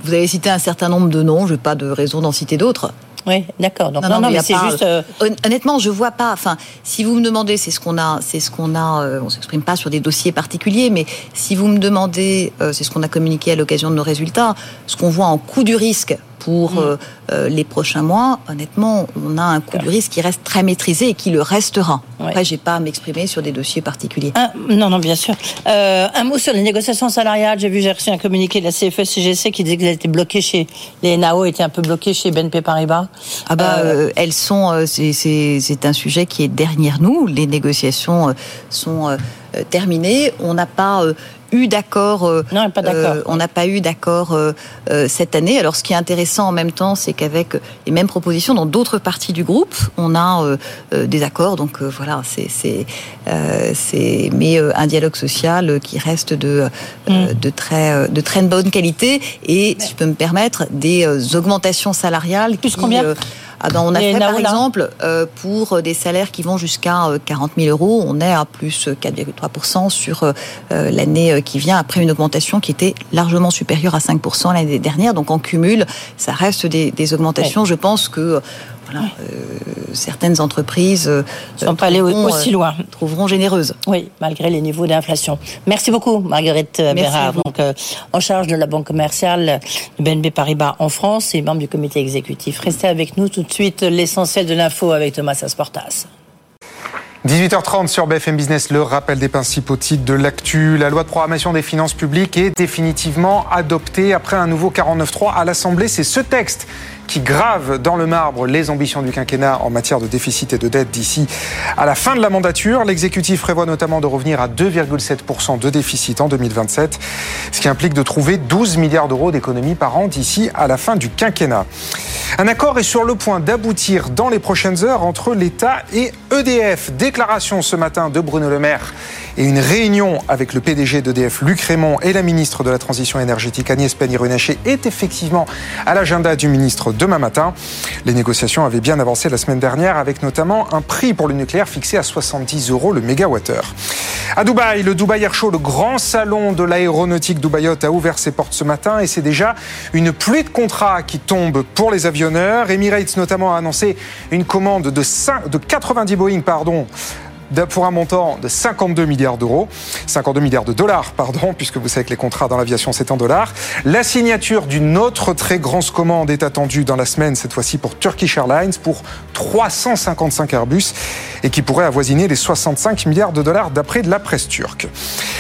vous avez cité un certain nombre de noms, je n'ai pas de raison d'en citer d'autres. Oui, d'accord. non, non, mais, c'est juste. Euh, honnêtement, je vois pas. Enfin, si vous me demandez, c'est ce qu'on a, c'est ce qu'on a. Euh, on s'exprime pas sur des dossiers particuliers, mais si vous me demandez, c'est ce qu'on a communiqué à l'occasion de nos résultats, ce qu'on voit en coût du risque pour mm. euh, les prochains mois, honnêtement, on a un coût du risque qui reste très maîtrisé et qui le restera. Après, j'ai pas à m'exprimer sur des dossiers particuliers. non, non, bien sûr. Euh, un mot sur les négociations salariales. J'ai vu, j'ai reçu un communiqué de la CFE-CGC qui disait qu'elles étaient bloquées chez les NAO, étaient un peu bloquées chez BNP Paribas. Ah bah, euh, elles sont. c'est un sujet qui est derrière nous. Les négociations sont terminées. On n'a pas eu d'accord. Euh, non, pas d'accord. Euh, on n'a pas eu d'accord euh, cette année. Alors, ce qui est intéressant en même temps, c'est qu'avec les mêmes propositions dans d'autres parties du groupe, on a des accords. Donc voilà, c'est c'est mais un dialogue social qui reste de mm. de très de très bonne qualité et, si je peux me permettre, des augmentations salariales. Plus combien Ah ben, on a fait par exemple pour des salaires qui vont jusqu'à 40 000 euros, on est à plus 4,3% sur l'année qui vient après une augmentation qui était largement supérieure à 5% l'année dernière. Donc en cumul, ça reste des, augmentations. Je pense que voilà, euh, certaines entreprises ne euh, sont pas allées aussi loin. Euh, trouveront généreuses. Oui, malgré les niveaux d'inflation. Merci beaucoup, Marguerite Bérard, donc, en charge de la banque commerciale de BNB Paribas en France et membre du comité exécutif. Restez avec nous tout de suite, l'essentiel de l'info avec Thomas Asportas. 18h30 sur BFM Business, le rappel des principaux titres de l'actu. La loi de programmation des finances publiques est définitivement adoptée après un nouveau 49.3 à l'Assemblée. C'est ce texte qui grave dans le marbre les ambitions du quinquennat en matière de déficit et de dette d'ici à la fin de la mandature. L'exécutif prévoit notamment de revenir à 2,7% de déficit en 2027, ce qui implique de trouver 12 milliards d'euros d'économies par an d'ici à la fin du quinquennat. Un accord est sur le point d'aboutir dans les prochaines heures entre l'État et EDF. Déclaration ce matin de Bruno Le Maire et une réunion avec le PDG d'EDF, Luc Raymond, et la ministre de la Transition énergétique, Agnès Pannier-Runacher, est effectivement à l'agenda du ministre demain matin. Les négociations avaient bien avancé la semaine dernière, avec notamment un prix pour le nucléaire fixé à 70 euros le mégawattheure. À Dubaï, le Dubai Air Show, le grand salon de l'aéronautique Dubaïot, a ouvert ses portes ce matin et c'est déjà une pluie de contrats qui tombe pour les avionneurs. Emirates notamment a annoncé une commande de, 5, de 90 Boeing pardon, pour un montant de 52 milliards d'euros, 52 milliards de dollars, pardon, puisque vous savez que les contrats dans l'aviation c'est en dollars. La signature d'une autre très grosse commande est attendue dans la semaine, cette fois-ci pour Turkish Airlines, pour 355 Airbus et qui pourrait avoisiner les 65 milliards de dollars d'après la presse turque.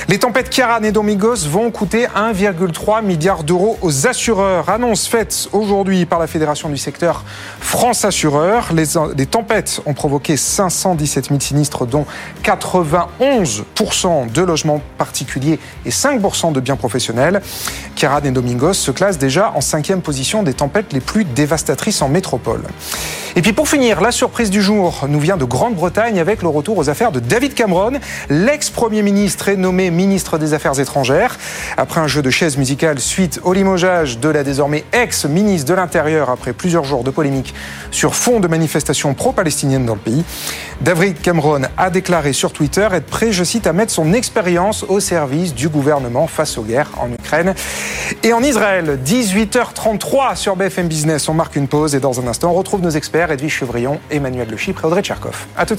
Les tempêtes Kiaran et Domingos vont coûter 1,3 milliard d'euros aux assureurs. Annonce faite aujourd'hui par la Fédération du secteur France Assureur. Les, les tempêtes ont provoqué 517 000 sinistres, dont 91% de logements particuliers et 5% de biens professionnels. Kiaran et Domingos se classent déjà en cinquième position des tempêtes les plus dévastatrices en métropole. Et puis pour finir, la surprise du jour nous vient de Grande-Bretagne avec le retour aux affaires de David Cameron. L'ex-premier ministre est nommé ministre des Affaires étrangères. Après un jeu de chaises musicales suite au limogeage de la désormais ex-ministre de l'Intérieur après plusieurs jours de polémique sur fond de manifestations pro-palestiniennes dans le pays, David Cameron a déclaré sur Twitter être prêt, je cite, à mettre son expérience au service du gouvernement face aux guerres en Ukraine et en Israël. 18h33 sur BFM Business. On marque une pause et dans un instant, on retrouve nos experts Edwige Chevrillon, Emmanuel Le Chypre et Audrey Tcherkov. A tout de suite.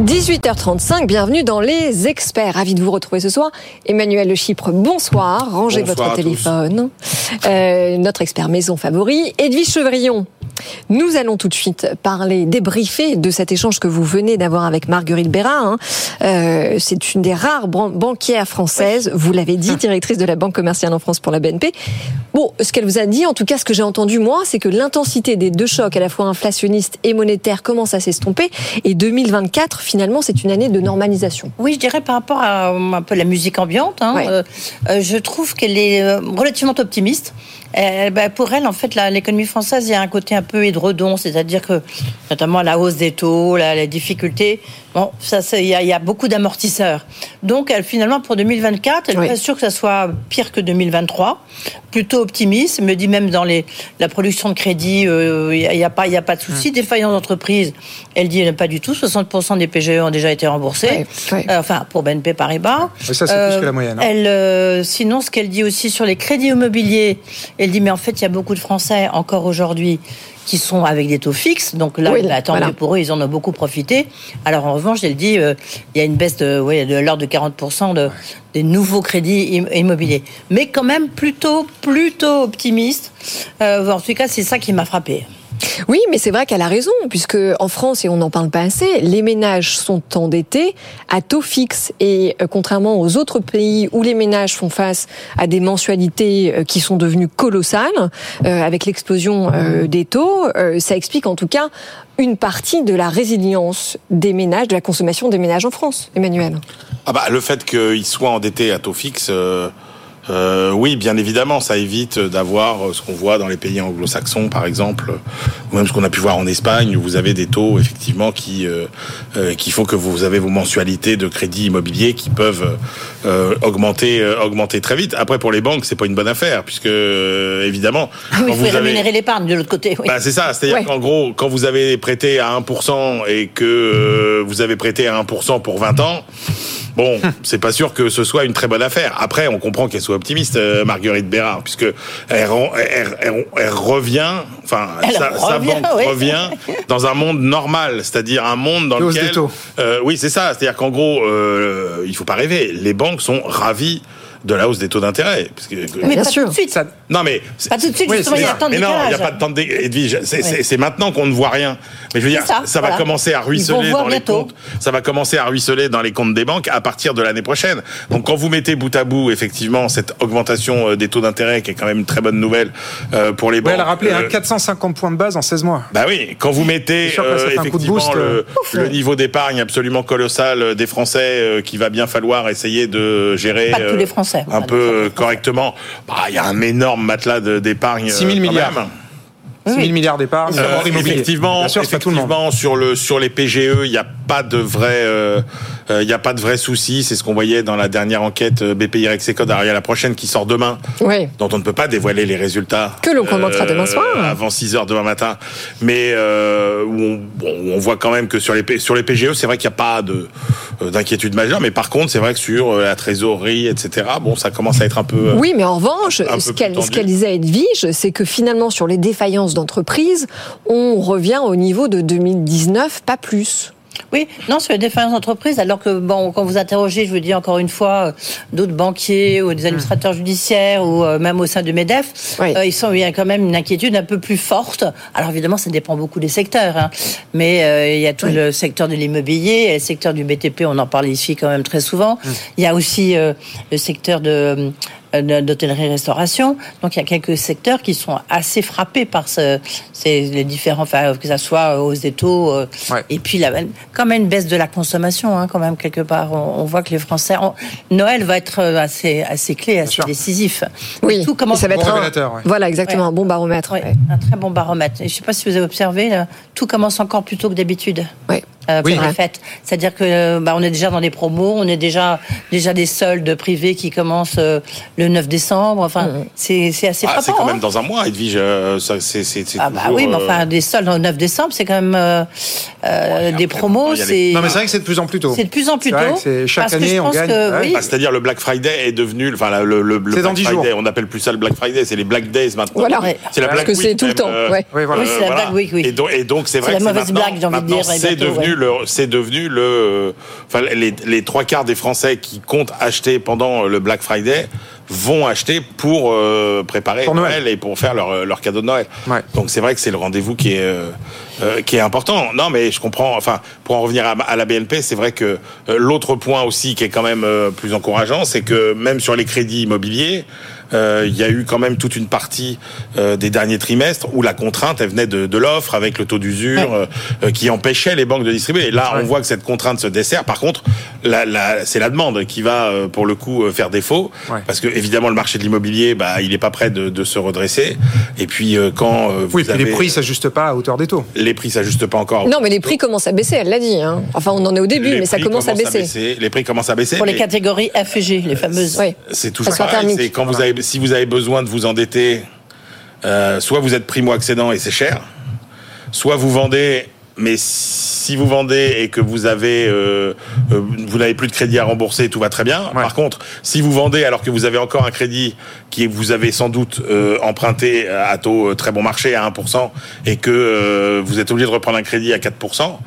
18h35, bienvenue dans Les Experts. Ravi de vous retrouver ce soir. Emmanuel Le Chypre, bonsoir. Rangez votre téléphone. Euh, notre expert maison favori, Edwige Chevrillon. Nous allons tout de suite parler, débriefer de cet échange que vous venez d'avoir avec Marguerite Béra. Hein. Euh, c'est une des rares banquières françaises, vous l'avez dit, directrice de la Banque commerciale en France pour la BNP. Bon, ce qu'elle vous a dit, en tout cas ce que j'ai entendu moi, c'est que l'intensité des deux chocs, à la fois inflationniste et monétaire, commence à s'estomper. Et 2024, finalement, c'est une année de normalisation. Oui, je dirais par rapport à un peu la musique ambiante, hein, euh, euh, je trouve qu'elle est relativement optimiste. Euh, bah, pour elle, en fait, l'économie française, il y a un côté un peu hydrodon, c'est-à-dire que, notamment la hausse des taux, la, les difficultés, bon, ça, il y, a beaucoup d'amortisseurs. Donc, elle, finalement, pour 2024, elle n'est pas sûre que ça soit pire que 2023. Plutôt optimiste, me dit même dans les, la production de crédit, euh, il n'y a, pas, il a pas de souci. Hum. Défaillance d'entreprise, elle dit pas du tout. 60% des PGE ont déjà été remboursés. Euh, enfin, pour BNP Paribas. ça, c'est plus que la moyenne. Hein. Elle, sinon, ce qu'elle dit aussi sur les crédits immobiliers, elle dit, mais en fait, il y a beaucoup de Français encore aujourd'hui qui sont avec des taux fixes. Donc là, bah, tant pour eux, ils en ont beaucoup profité. Alors en revanche, elle dit, euh, il y a une baisse de, ouais, de l'ordre de 40% de, des nouveaux crédits immobiliers. Mais quand même plutôt, plutôt optimiste. Euh, en tout cas, c'est ça qui m'a frappé. Oui, mais c'est vrai qu'elle a raison, puisque en France, et on n'en parle pas assez, les ménages sont endettés à taux fixe. Et euh, contrairement aux autres pays où les ménages font face à des mensualités euh, qui sont devenues colossales, euh, avec l'explosion des taux, ça explique en tout cas une partie de la résilience des ménages, de la consommation des ménages en France, Emmanuel. Ah bah, le fait qu'ils soient endettés à taux fixe Euh, oui, bien évidemment, ça évite d'avoir ce qu'on voit dans les pays anglo-saxons, par exemple, ou même ce qu'on a pu voir en Espagne, où vous avez des taux effectivement qui euh, euh, qui font que vous avez vos mensualités de crédit immobilier qui peuvent euh, augmenter euh, augmenter très vite. Après, pour les banques, c'est pas une bonne affaire, puisque euh, évidemment, Ah oui, quand il faut vous avez- rémunérer l'épargne de l'autre côté. Oui. bah, c'est ça, c'est-à-dire Ouais. qu'en gros, quand vous avez prêté à 1% et que euh, vous avez prêté à 1% pour 20 ans, bon, c'est pas sûr que ce soit une très bonne affaire. Après, on comprend qu'elle soit optimiste, euh, Marguerite Bérard, puisque elle, ren- elle- elle- elle revient, enfin, sa, banque oui. revient dans un monde normal, c'est-à-dire un monde dans Hausse des lequel, taux. Euh, oui, c'est ça, c'est-à-dire qu'en gros, euh, il faut pas rêver, les banques sont ravies de la hausse des taux d'intérêt. parce que- Mais pas tout de suite. non mais Pas tout de suite, Oui, justement, c'est il y a ça. un temps de Mais non, il n'y a décalage. pas de temps de dé- Edwige, c'est Oui. c'est- c'est maintenant qu'on ne voit rien. Mais je veux dire, ça, ça, va voilà. commencer à ruisseler dans les bientôt. comptes. Ça va commencer à ruisseler dans les comptes des banques à partir de l'année prochaine. Donc quand vous mettez bout à bout, effectivement, cette augmentation euh, des taux d'intérêt, qui est quand même une très bonne nouvelle euh, pour les Ouais, banques. elle a rappelé euh, hein, 450 points de base en 16 mois. bah oui, quand vous mettez euh, effectivement boost, euh, le, le niveau d'épargne absolument colossal euh, des Français euh, qu'il va bien falloir essayer de gérer Pas de tous euh, les Français. un peu euh, correctement, bah, il y a un énorme matelas d'épargne. 6 000 euh, quand milliards. même. 6 000 milliards d'épargne. Euh, effectivement, Bien sûr, c'est pas tout le monde. effectivement sur le sur les PGE, il n'y a pas de vrai euh, euh, il y a pas de vrai souci. C'est ce qu'on voyait dans la dernière enquête euh, BPI Rexecode. Alors il y a la prochaine qui sort demain, Oui. dont on ne peut pas dévoiler les résultats. Que l'on commentera demain soir. Avant 6 heures demain matin. Mais où on, bon, on voit quand même que sur les sur les PGE, c'est vrai qu'il n'y a pas de d'inquiétude majeure. Mais par contre, c'est vrai que sur la trésorerie, etc. Bon, ça commence à être un peu. Oui, mais en revanche, ce qu'elle ce qu'elle disait à Edwige, c'est que finalement, sur les défaillances d'entreprise, on revient au niveau de 2019, pas plus. Oui, non, sur les défaillances d'entreprise, alors que, bon, quand vous interrogez, je vous dis encore une fois, euh, d'autres banquiers ou des administrateurs judiciaires ou euh, même au sein du MEDEF, euh, ils sont, il y a quand même une inquiétude un peu plus forte. Alors évidemment, ça dépend beaucoup des secteurs, hein. mais euh, il y a tout le secteur de l'immobilier, le secteur du BTP, on en parle ici quand même très souvent. Il y a aussi euh, le secteur de d'hôtellerie-restauration. Donc il y a quelques secteurs qui sont assez frappés par ce, ces, les différents, enfin, que ça soit hausse des taux, euh, et puis la, quand même une baisse de la consommation, hein, quand même quelque part. On, on voit que les Français, on- Noël va être euh, assez, assez clé, assez décisif. Oui, tout commence ça va être un, voilà exactement un bon baromètre. Ouais, un très bon baromètre. Et je ne sais pas si vous avez observé, là, tout commence encore plus tôt que d'habitude. Oui. Euh, pour Oui. les fêtes. C'est-à-dire que euh, bah, on est déjà dans des promos, on est déjà déjà des soldes privés qui commencent euh, le 9 décembre. Enfin, c'est c'est assez ah, c'est frappant. quand hein. même dans un mois, Edwige. euh, c'est c'est c'est Ah bah toujours, oui, mais euh, enfin des soldes le 9 décembre, c'est quand même euh, euh, des promos. C'est les- Non, mais c'est vrai que c'est de plus en plus tôt. c'est de plus en plus C'est tôt. que c'est- chaque parce que année, je on pense gagne. que oui, Bah, C'est-à-dire le Black Friday est devenu, enfin le, le, le C'est dans Black 10 Friday, jours. on n'appelle plus ça le Black Friday, c'est les Black Days maintenant. Voilà. Ouais. C'est la Parce Black que c'est tout le temps, euh, ouais. Oui, voilà. Oui, c'est la Black Week, oui. Et donc, c'est vrai C'est que la c'est mauvaise maintenant, blague, j'ai envie de maintenant, dire, c'est bientôt, devenu le, c'est devenu le, enfin les, les trois quarts des Français qui comptent acheter pendant le Black Friday vont acheter pour euh, préparer Pour Noël. Noël. et pour faire leur, leur cadeau de Noël. Ouais. Donc c'est vrai que c'est le rendez-vous qui est euh, euh, qui est important. Non, mais je comprends. Enfin, pour en revenir à, à la BNP, c'est vrai que euh, l'autre point aussi qui est quand même euh, plus encourageant, c'est que même sur les crédits immobiliers. Euh, Il y a eu quand même toute une partie euh, des derniers trimestres où la contrainte elle venait de, de l'offre avec le taux d'usure euh, euh, qui empêchait les banques de distribuer. Et là, on voit que cette contrainte se dessert. Par contre, la, la, c'est la demande qui va euh, pour le coup euh, faire défaut Ouais. parce que évidemment le marché de l'immobilier, bah, il est pas prêt de, de se redresser. Et puis euh, quand euh, vous Oui, puis avez les prix s'ajustent pas à hauteur des taux. les prix s'ajustent pas encore. Non, mais les prix commencent à baisser, elle l'a dit. hein. Enfin, on en est au début, Les mais ça commence à commencent baisser. Les prix commencent à baisser. pour les catégories F et G, les fameuses. Oui. C'est toujours pareil. quand vous avez, si vous avez besoin de vous endetter, euh, soit vous êtes primo-accédant et c'est cher, soit vous vendez. Mais si vous vendez et que vous avez, euh, euh, vous n'avez plus de crédit à rembourser, tout va très bien. Par contre, si vous vendez alors que vous avez encore un crédit qui vous avez sans doute euh, emprunté à taux euh, très bon marché à 1% et que euh, vous êtes obligé de reprendre un crédit à 4%,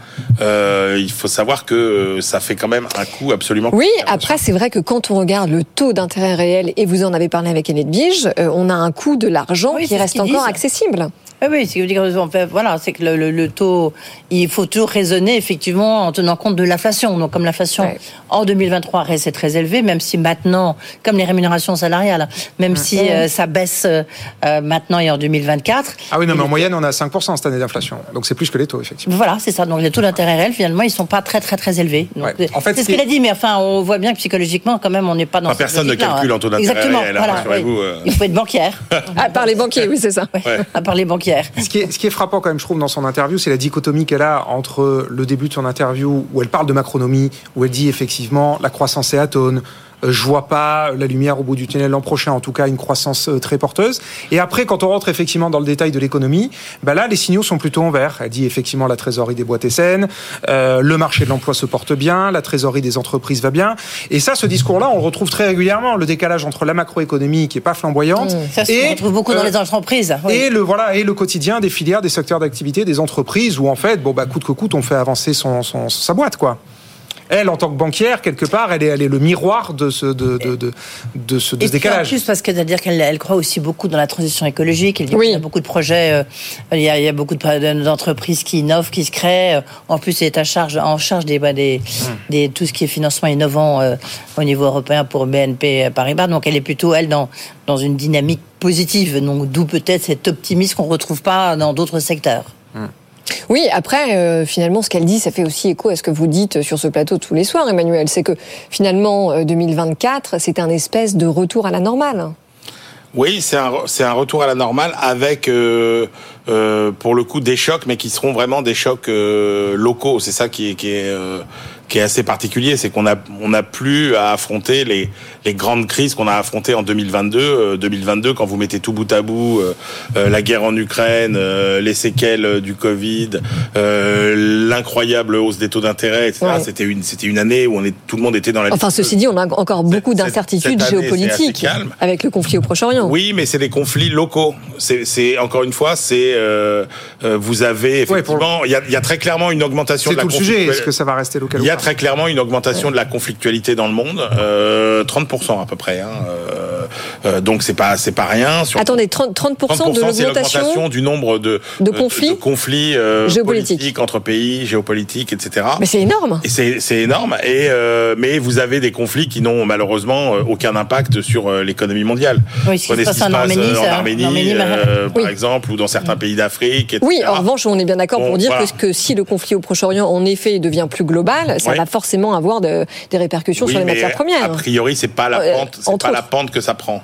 euh, il faut savoir que euh, ça fait quand même un coût absolument. Oui, après, c'est vrai que quand on regarde le taux d'intérêt réel, et vous en avez parlé avec Edwige, euh, on a un coût de l'argent Oui, qui reste encore disent. accessible. Oui, oui, c'est dire, en fait, voilà, c'est que le, le- le taux, il faut toujours raisonner effectivement en tenant compte de l'inflation. Donc, comme l'inflation en 2023 reste très élevée, même si maintenant, comme les rémunérations salariales, même si Ouais. euh, ça baisse euh, maintenant et en 2024. Ah oui, non, mais en moyenne, on a 5% cette année d'inflation. Donc c'est plus que les taux, effectivement. Voilà, c'est ça. Donc les taux d'intérêt réels, finalement, ils sont pas très très très élevés. Donc, Ouais. En fait, c'est ce qu'il qui a dit, mais enfin, on voit bien que psychologiquement, quand même, on n'est pas dans. Enfin, personne ne calcule hein. en taux d'intérêt Exactement. réel, hein, voilà, rassurez-vous, oui. euh. Il faut être banquière. À part les banquiers, oui, c'est ça. À part les Ce qui, est, ce qui est frappant quand même, je trouve, dans son interview, c'est la dichotomie qu'elle a entre le début de son interview où elle parle de macronomie, où elle dit effectivement la croissance est atone. Euh, Je vois pas la lumière au bout du tunnel l'an prochain, en tout cas une croissance euh, très porteuse. Et après, quand on rentre effectivement dans le détail de l'économie, bah là, les signaux sont plutôt en vert. Elle dit effectivement la trésorerie des boîtes est saine, euh, le marché de l'emploi se porte bien, la trésorerie des entreprises va bien. Et ça, ce discours-là, on le retrouve très régulièrement. Le décalage entre la macroéconomie qui est pas flamboyante Mmh. Ça, on retrouve beaucoup dans les entreprises, oui. Et le voilà et le quotidien des filières, des secteurs d'activité, des entreprises où en fait, bon bah coûte que coûte, on fait avancer son, son- sa boîte quoi. Elle, en tant que banquière, quelque part, elle est, elle est le miroir de ce, de, de, de, de ce, de Et ce puis, En décalage. plus, parce que c'est-à-dire qu'elle elle croit aussi beaucoup dans la transition écologique. Elle dit qu'il y a beaucoup de projets, euh, il, y a, il y a beaucoup de- d'entreprises qui innovent, qui se créent. Euh, En plus, elle est à charge, en charge des, bah, des, des- tout ce qui est financement innovant euh, au niveau européen pour BNP Paribas. Donc, elle est plutôt elle dans dans une dynamique positive. Donc, d'où peut-être cet optimisme qu'on retrouve pas dans d'autres secteurs. Oui, après, euh, finalement, ce qu'elle dit, ça fait aussi écho à ce que vous dites sur ce plateau tous les soirs, Emmanuel. C'est que finalement, euh, 2024, c'est un espèce de retour à la normale. Oui, c'est un, retour à la normale avec, euh, euh, pour le coup, des chocs, mais qui seront vraiment des chocs euh, locaux. C'est ça qui est, euh, qui est assez particulier, c'est qu'on a, on a plus à affronter les, les grandes crises qu'on a affrontées en 2022. Euh, 2022, quand vous mettez tout bout à bout, euh, euh, la guerre en Ukraine, euh, les séquelles euh, du Covid, euh, l'incroyable hausse des taux d'intérêt, etc. Ouais. C'était une, c'était une année où on est, tout le monde était dans la Enfin, ceci dit, on a encore beaucoup d'incertitudes c'est géopolitiques avec le conflit au Proche-Orient. Oui, mais c'est des conflits locaux. C'est, c'est encore une fois, c'est euh, euh, vous avez effectivement, il y, a, il y a très clairement une augmentation C'est de la tout le sujet. Est-ce que ça va rester local Très clairement une augmentation de la conflictualité dans le monde, euh, 30% à peu près. Hein, euh, euh, donc c'est pas c'est pas rien. Sur Attendez, 30, 30%, 30% de l'augmentation du nombre de, de euh, conflits de conflits euh, géopolitiques. politiques entre pays, géopolitiques, etc. Mais c'est énorme. Et c'est c'est énorme. Et euh, mais vous avez des conflits qui n'ont malheureusement aucun impact sur l'économie mondiale. Oui, ce qui se passe en Arménie, en Arménie, en Arménie, euh, oui. par exemple, ou dans certains pays d'Afrique. Oui, en revanche, on est bien d'accord Bon, pour dire voilà. que, que si le conflit au Proche-Orient, en effet, devient plus global, ça va forcément avoir de- des répercussions Oui, sur les mais matières premières. A priori, c'est pas la Euh, pente, c'est pas la pente que ça prend.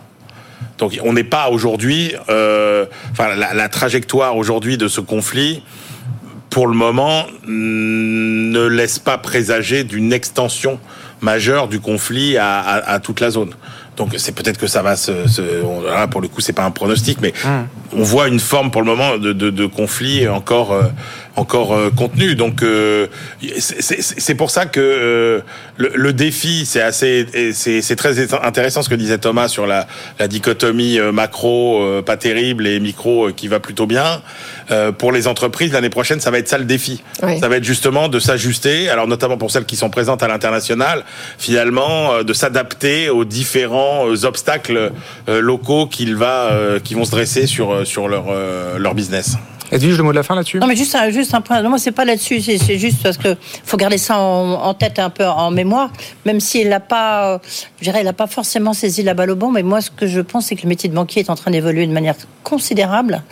Donc, on n'est pas aujourd'hui, euh, enfin, la, la trajectoire aujourd'hui de ce conflit, pour le moment, ne laisse pas présager d'une extension majeure du conflit à, à- à toute la zone. Donc, c'est peut-être que ça va se, se- on- là, pour le coup, c'est pas un pronostic, mais on voit une forme pour le moment de, de, de conflit encore euh, encore euh, contenu. Donc euh, c'est- pour ça que euh, le, le défi, c'est assez, c'est très intéressant ce que disait Thomas sur la, la dichotomie macro euh, pas terrible et micro euh, qui va plutôt bien. Euh, pour les entreprises, l'année prochaine, ça va être ça le défi. Oui. Ça va être justement de s'ajuster. Alors notamment pour celles qui sont présentes à l'international, finalement, euh, de s'adapter aux différents obstacles euh, locaux qu'il va, euh, qui vont se dresser sur sur leur euh, leur business. Edwige, le mot de la fin là-dessus? Non, mais juste un, juste un point. Non, moi, c'est pas là-dessus. C'est juste parce que faut garder ça en, en tête, un peu en mémoire. Même s'il n'a pas, je dirais, il n'a pas forcément saisi la balle au bon. Mais moi, ce que je pense, c'est que le métier de banquier est en train d'évoluer de manière considérable.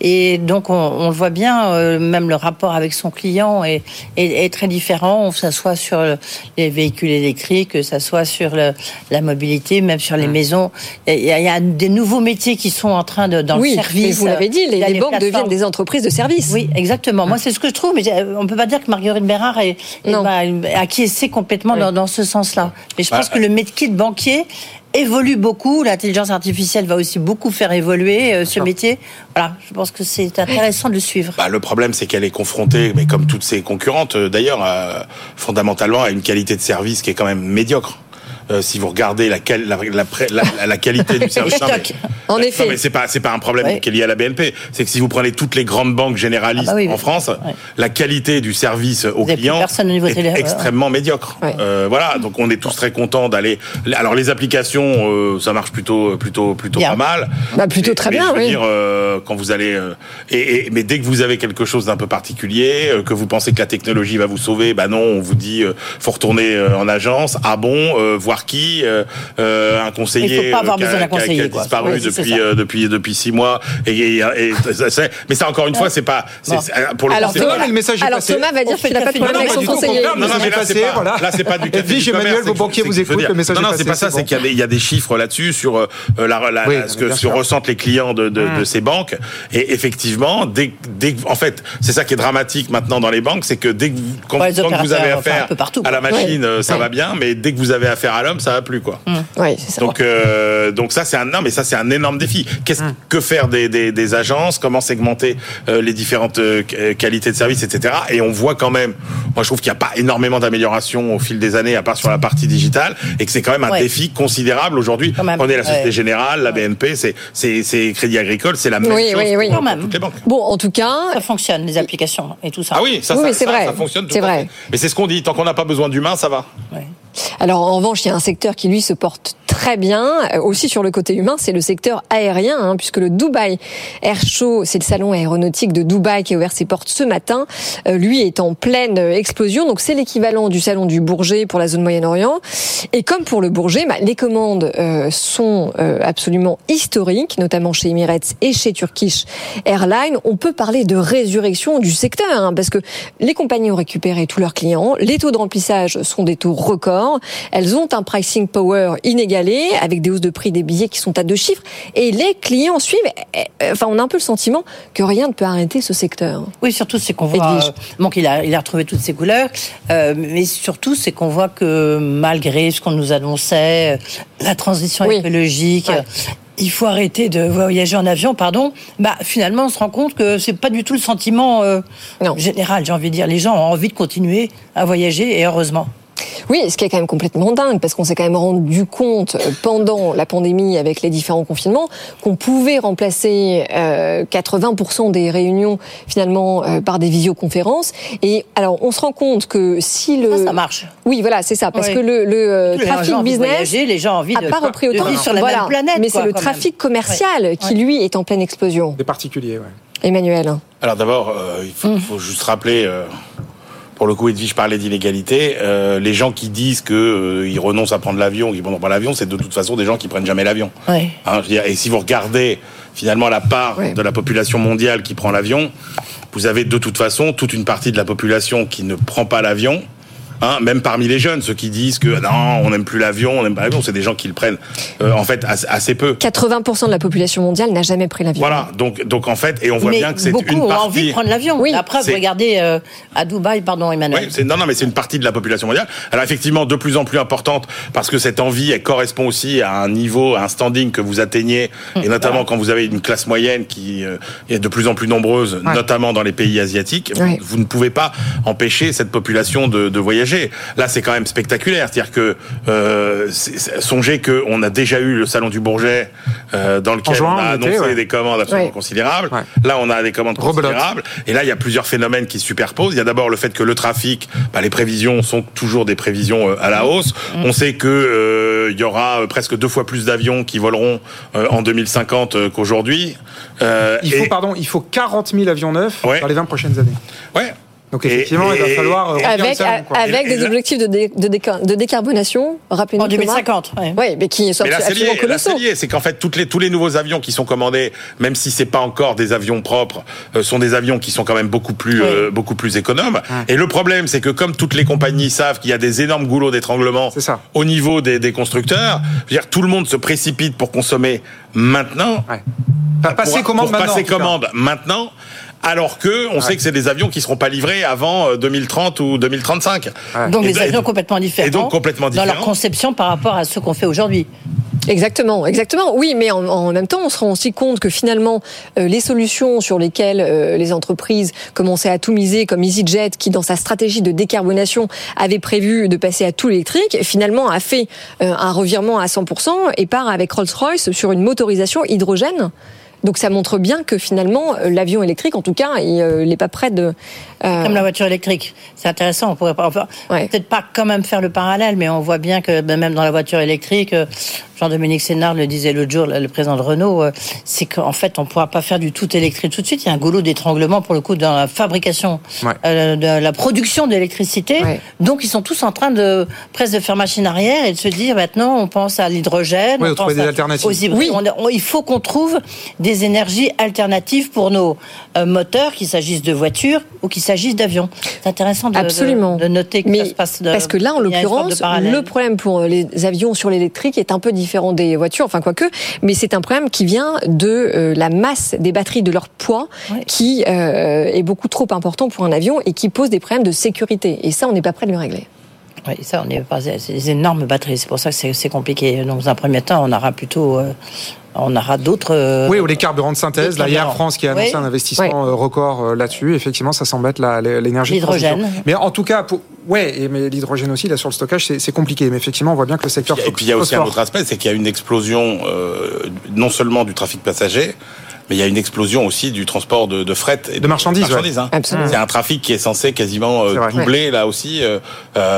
Et donc, on, on le voit bien, euh, même le rapport avec son client est, est, est très différent. Que ça soit sur le- les véhicules électriques, que ça soit sur le- la mobilité, même sur les maisons. Il y, a, il y a des nouveaux métiers qui sont en train de, dans oui, le service. mais vous l'avez dit, les, banques deviennent des entreprises de service. Oui, exactement. Moi, c'est ce que je trouve, mais euh, on peut pas dire que Marguerite Bérard est, est bah, acquiescée complètement dans, dans ce sens-là. Mais je pense Bah, que le métier de banquier évolue beaucoup. L'intelligence artificielle va aussi beaucoup faire évoluer euh, ce métier. Voilà, je pense que c'est intéressant de le suivre. Bah, le problème, c'est qu'elle est confrontée, mais comme toutes ses concurrentes, euh, d'ailleurs, euh, fondamentalement, à une qualité de service qui est quand même médiocre. Euh, si vous regardez la, quali- la, la, la- la qualité du service. Non, mais- En non, effet. mais c'est pas c'est pas un problème Ouais. qui est lié à la BNP. C'est que si vous prenez toutes les grandes banques généralistes Ah bah oui, en. France, la qualité du service aux clients est télé- ouais. extrêmement médiocre. Euh, voilà, donc on est tous très contents d'aller. Alors les applications, euh, ça marche plutôt plutôt plutôt Bien. pas mal. Bah, plutôt très mais bien, je veux oui. dire, euh, quand vous allez euh, et, et- mais dès que vous avez quelque chose d'un peu particulier, euh, que vous pensez que la technologie va vous sauver, bah non, on vous dit euh, faut retourner euh, en agence. Ah bon, euh, voir qui, euh, euh, un conseiller pas avoir euh, qui a- qui qui conseiller, disparu depuis euh, depuis depuis six mois. Et, et- et- ça, c'est- mais ça encore une fois, c'est pas c'est- Bon. c'est- pour le Alors, c'est Thomas, pas- alors Thomas va dire qu'il n'a pas de problème avec son conseiller. non, non, mais là, passé, c'est pas, voilà. là, c'est pas du café Edwige du commerce, Emmanuel, vos banquiers vous écoutent, le message Non, non, c'est passé, pas ça, c'est qu'il y a des, chiffres là-dessus sur ce que ressentent les clients de, ces banques. Et effectivement, dès, dès, en fait, c'est ça qui est dramatique maintenant dans les banques, c'est que dès que vous, quand, Ouais, les quand vous avez enfin, affaire partout, à la machine, Ouais. ça Ouais. va bien, mais dès que vous avez affaire à l'homme, ça va plus, quoi. Oui, c'est ça. Donc, euh, donc ça c'est un non, mais ça c'est un énorme défi. Qu'est-ce que faire des, des, des agences? Comment segmenter euh, les différentes euh, qu- qualités de service, etc. Et on voit quand même. Moi, je trouve qu'il n'y a pas énormément d'amélioration au fil des années, à part sur la partie digitale, et que c'est quand même un Ouais. défi considérable aujourd'hui. Quand même. Prenez la Société Ouais. Générale, la BNP, c'est c'est Crédit Agricole, c'est la même Oui, chose oui, oui. pour, Quand même. toutes les banques. Bon, en tout cas, Ça fonctionne, les applications et tout ça. Ah oui, ça, Oui, ça, oui, vrai. ça fonctionne. tout vrai. fait. Mais c'est ce qu'on dit. Tant qu'on n'a pas besoin d'humains, ça va. Alors en revanche, il y a un secteur qui lui se porte très bien, euh, aussi sur le côté humain, c'est le secteur aérien, hein, puisque le Dubai Air Show, c'est le salon aéronautique de Dubaï qui a ouvert ses portes ce matin, euh, lui est en pleine euh, explosion, donc c'est l'équivalent du salon du Bourget pour la zone Moyen-Orient. Et comme pour le Bourget, bah, les commandes euh, sont euh, absolument historiques, notamment chez Emirates et chez Turkish Airlines. On peut parler de résurrection du secteur, hein, parce que les compagnies ont récupéré tous leurs clients, les taux de remplissage sont des taux records, elles ont un pricing power inégalé, avec des hausses de prix des billets qui sont à deux chiffres, et les clients suivent. Eh, eh, Enfin, on a un peu le sentiment que rien ne peut arrêter ce secteur. Oui, surtout c'est qu'on voit euh, bon, qu'il a, il a retrouvé toutes ses couleurs, euh, mais surtout c'est qu'on voit que malgré ce qu'on nous annonçait, euh, la transition Oui. écologique. Ouais. Il faut arrêter de voyager en avion, pardon. Bah, finalement, on se rend compte que c'est pas du tout le sentiment euh, général. J'ai envie de dire, les gens ont envie de continuer à voyager et heureusement. Oui, ce qui est quand même complètement dingue, parce qu'on s'est quand même rendu compte euh, pendant la pandémie, avec les différents confinements, qu'on pouvait remplacer euh, 80% des réunions finalement euh, par des visioconférences. Et alors, on se rend compte que si le Ça, ça marche. oui, voilà, c'est ça, parce Oui. que le, le euh, Les gens ont trafic envie de business voyager, les gens ont envie a de, pas repris de autant. vivre sur la Voilà. même planète. Mais c'est le trafic même. commercial Ouais. qui lui est en pleine explosion. Des particuliers, ouais. Emmanuel. Alors d'abord, euh, il faut, Hum. faut juste rappeler, euh, pour le coup, Edwige parlait d'inégalité. euh, les gens qui disent que euh, ils renoncent à prendre l'avion, qu'ils prennent pas l'avion, c'est de toute façon des gens qui prennent jamais l'avion. Ouais. Hein, et si vous regardez finalement la part Ouais. de la population mondiale qui prend l'avion, vous avez de toute façon toute une partie de la population qui ne prend pas l'avion. Hein, même parmi les jeunes, ceux qui disent que non, on n'aime plus l'avion, on n'aime pas l'avion, c'est des gens qui le prennent euh, en fait assez, assez peu. 80% de la population mondiale n'a jamais pris l'avion. Voilà, donc donc en fait, et on voit mais bien que c'est beaucoup une ont partie. envie de prendre l'avion. Oui. Après, vous regardez euh, à Dubaï, pardon, Emmanuel. Oui, non, non, mais c'est une partie de la population mondiale. Alors effectivement, de plus en plus importante, parce que cette envie, elle correspond aussi à un niveau, à un standing que vous atteignez, et notamment quand vous avez une classe moyenne qui euh, est de plus en plus nombreuse, notamment dans les pays asiatiques, vous- ne pouvez pas empêcher cette population de, de voyager. Là, c'est quand même spectaculaire, c'est-à-dire que euh, songez que on a déjà eu le salon du Bourget, euh, dans lequel juin, on a annoncé ouais. des commandes absolument Ouais. considérables. Ouais. Là, on a des commandes Rebelote. considérables. Et là, il y a plusieurs phénomènes qui se superposent. Il y a d'abord le fait que le trafic, bah, les prévisions sont toujours des prévisions euh, à la hausse. On sait que euh, il y aura euh, presque deux fois plus d'avions qui voleront euh, en 2050 euh, qu'aujourd'hui. Euh, Il faut, et- pardon, il faut 40 000 avions neufs Ouais. dans les 20 prochaines années. Ouais. Donc Et- effectivement, il va falloir euh, Avec, salon, quoi. avec Et- des objectifs de, dé- de, déca- de décarbonation, rappelez-nous En 2050, ouais. Oui, mais qui sont Mais là, c'est absolument colossaux. C'est qu'en fait, toutes les, tous les nouveaux avions qui sont commandés, même si c'est pas encore des avions propres, euh, sont des avions qui sont quand même beaucoup plus, euh, beaucoup plus économes. Et le problème, c'est que comme toutes les compagnies savent qu'il y a des énormes goulots d'étranglement C'est ça. au niveau des, des constructeurs, je veux dire, tout le monde se précipite pour consommer maintenant. Ouais. Pa- Passer pour, commande pour maintenant. passer commande maintenant. Alors que on sait que c'est des avions qui seront pas livrés avant euh, 2030 ou 2035. Donc Et des de- avions complètement différents. et donc complètement Dans leur différents. conception par rapport à ce qu'on fait aujourd'hui. Exactement, exactement. Oui, mais en, en, même temps, on se rend aussi compte que finalement, euh, les solutions sur lesquelles euh, les entreprises commençaient à tout miser, comme EasyJet, qui dans sa stratégie de décarbonation avait prévu de passer à tout l'électrique, finalement a fait euh, un revirement à 100% et part avec Rolls-Royce sur une motorisation hydrogène. Donc ça montre bien que finalement euh, l'avion électrique, en tout cas, il n'est pas prêt de. Euh... Comme la voiture électrique, c'est intéressant. On pourrait pas, enfin, ouais. peut-être pas quand même faire le parallèle, mais on voit bien que ben, même dans la voiture électrique, euh, Jean-Dominique Sénard le disait l'autre jour, le président de Renault, euh, c'est qu'en fait on ne pourra pas faire du tout électrique tout de suite. Il y a un goulot d'étranglement pour le coup dans la fabrication, ouais. euh, de la production d'électricité. Ouais. Donc ils sont tous en train de presque de faire machine arrière et de se dire maintenant on pense à l'hydrogène, oui, on pense des à, alternatives. aux hybrides. Oui. On, on, il faut qu'on trouve des énergies alternatives pour nos euh, moteurs, qu'il s'agisse de voitures ou qu'il s'agisse d'avions. C'est intéressant de, Absolument. De, de, noter que Mais ça se passe. De, parce que là, en l'occurrence, le problème pour les avions sur l'électrique est un peu différent des voitures, enfin quoique, mais c'est un problème qui vient de euh, la masse des batteries, de leur poids, ouais. qui euh, est beaucoup trop important pour un avion et qui pose des problèmes de sécurité. Et ça, on n'est pas prêt de le régler. Oui, ça, on n'est pas. C'est des énormes batteries. C'est pour ça que c'est compliqué. Donc, dans un premier temps, on aura plutôt. Euh, on aura d'autres. Euh, oui, ou les carburants de synthèse. Là, Air France qui a annoncé oui. un investissement oui. record là-dessus. Effectivement, ça semble être l'énergie. L'hydrogène. Mais en tout cas, pour, ouais, mais l'hydrogène aussi, là, sur le stockage, c'est compliqué. Mais effectivement, on voit bien que le secteur. Et puis, il y a aussi un autre aspect, c'est qu'il y a une explosion, euh, non seulement du trafic passager, mais il y a une explosion aussi du transport de, de fret et de, de marchandises. marchandises ouais. hein. C'est un trafic qui est censé quasiment euh, doubler ouais. là aussi, euh,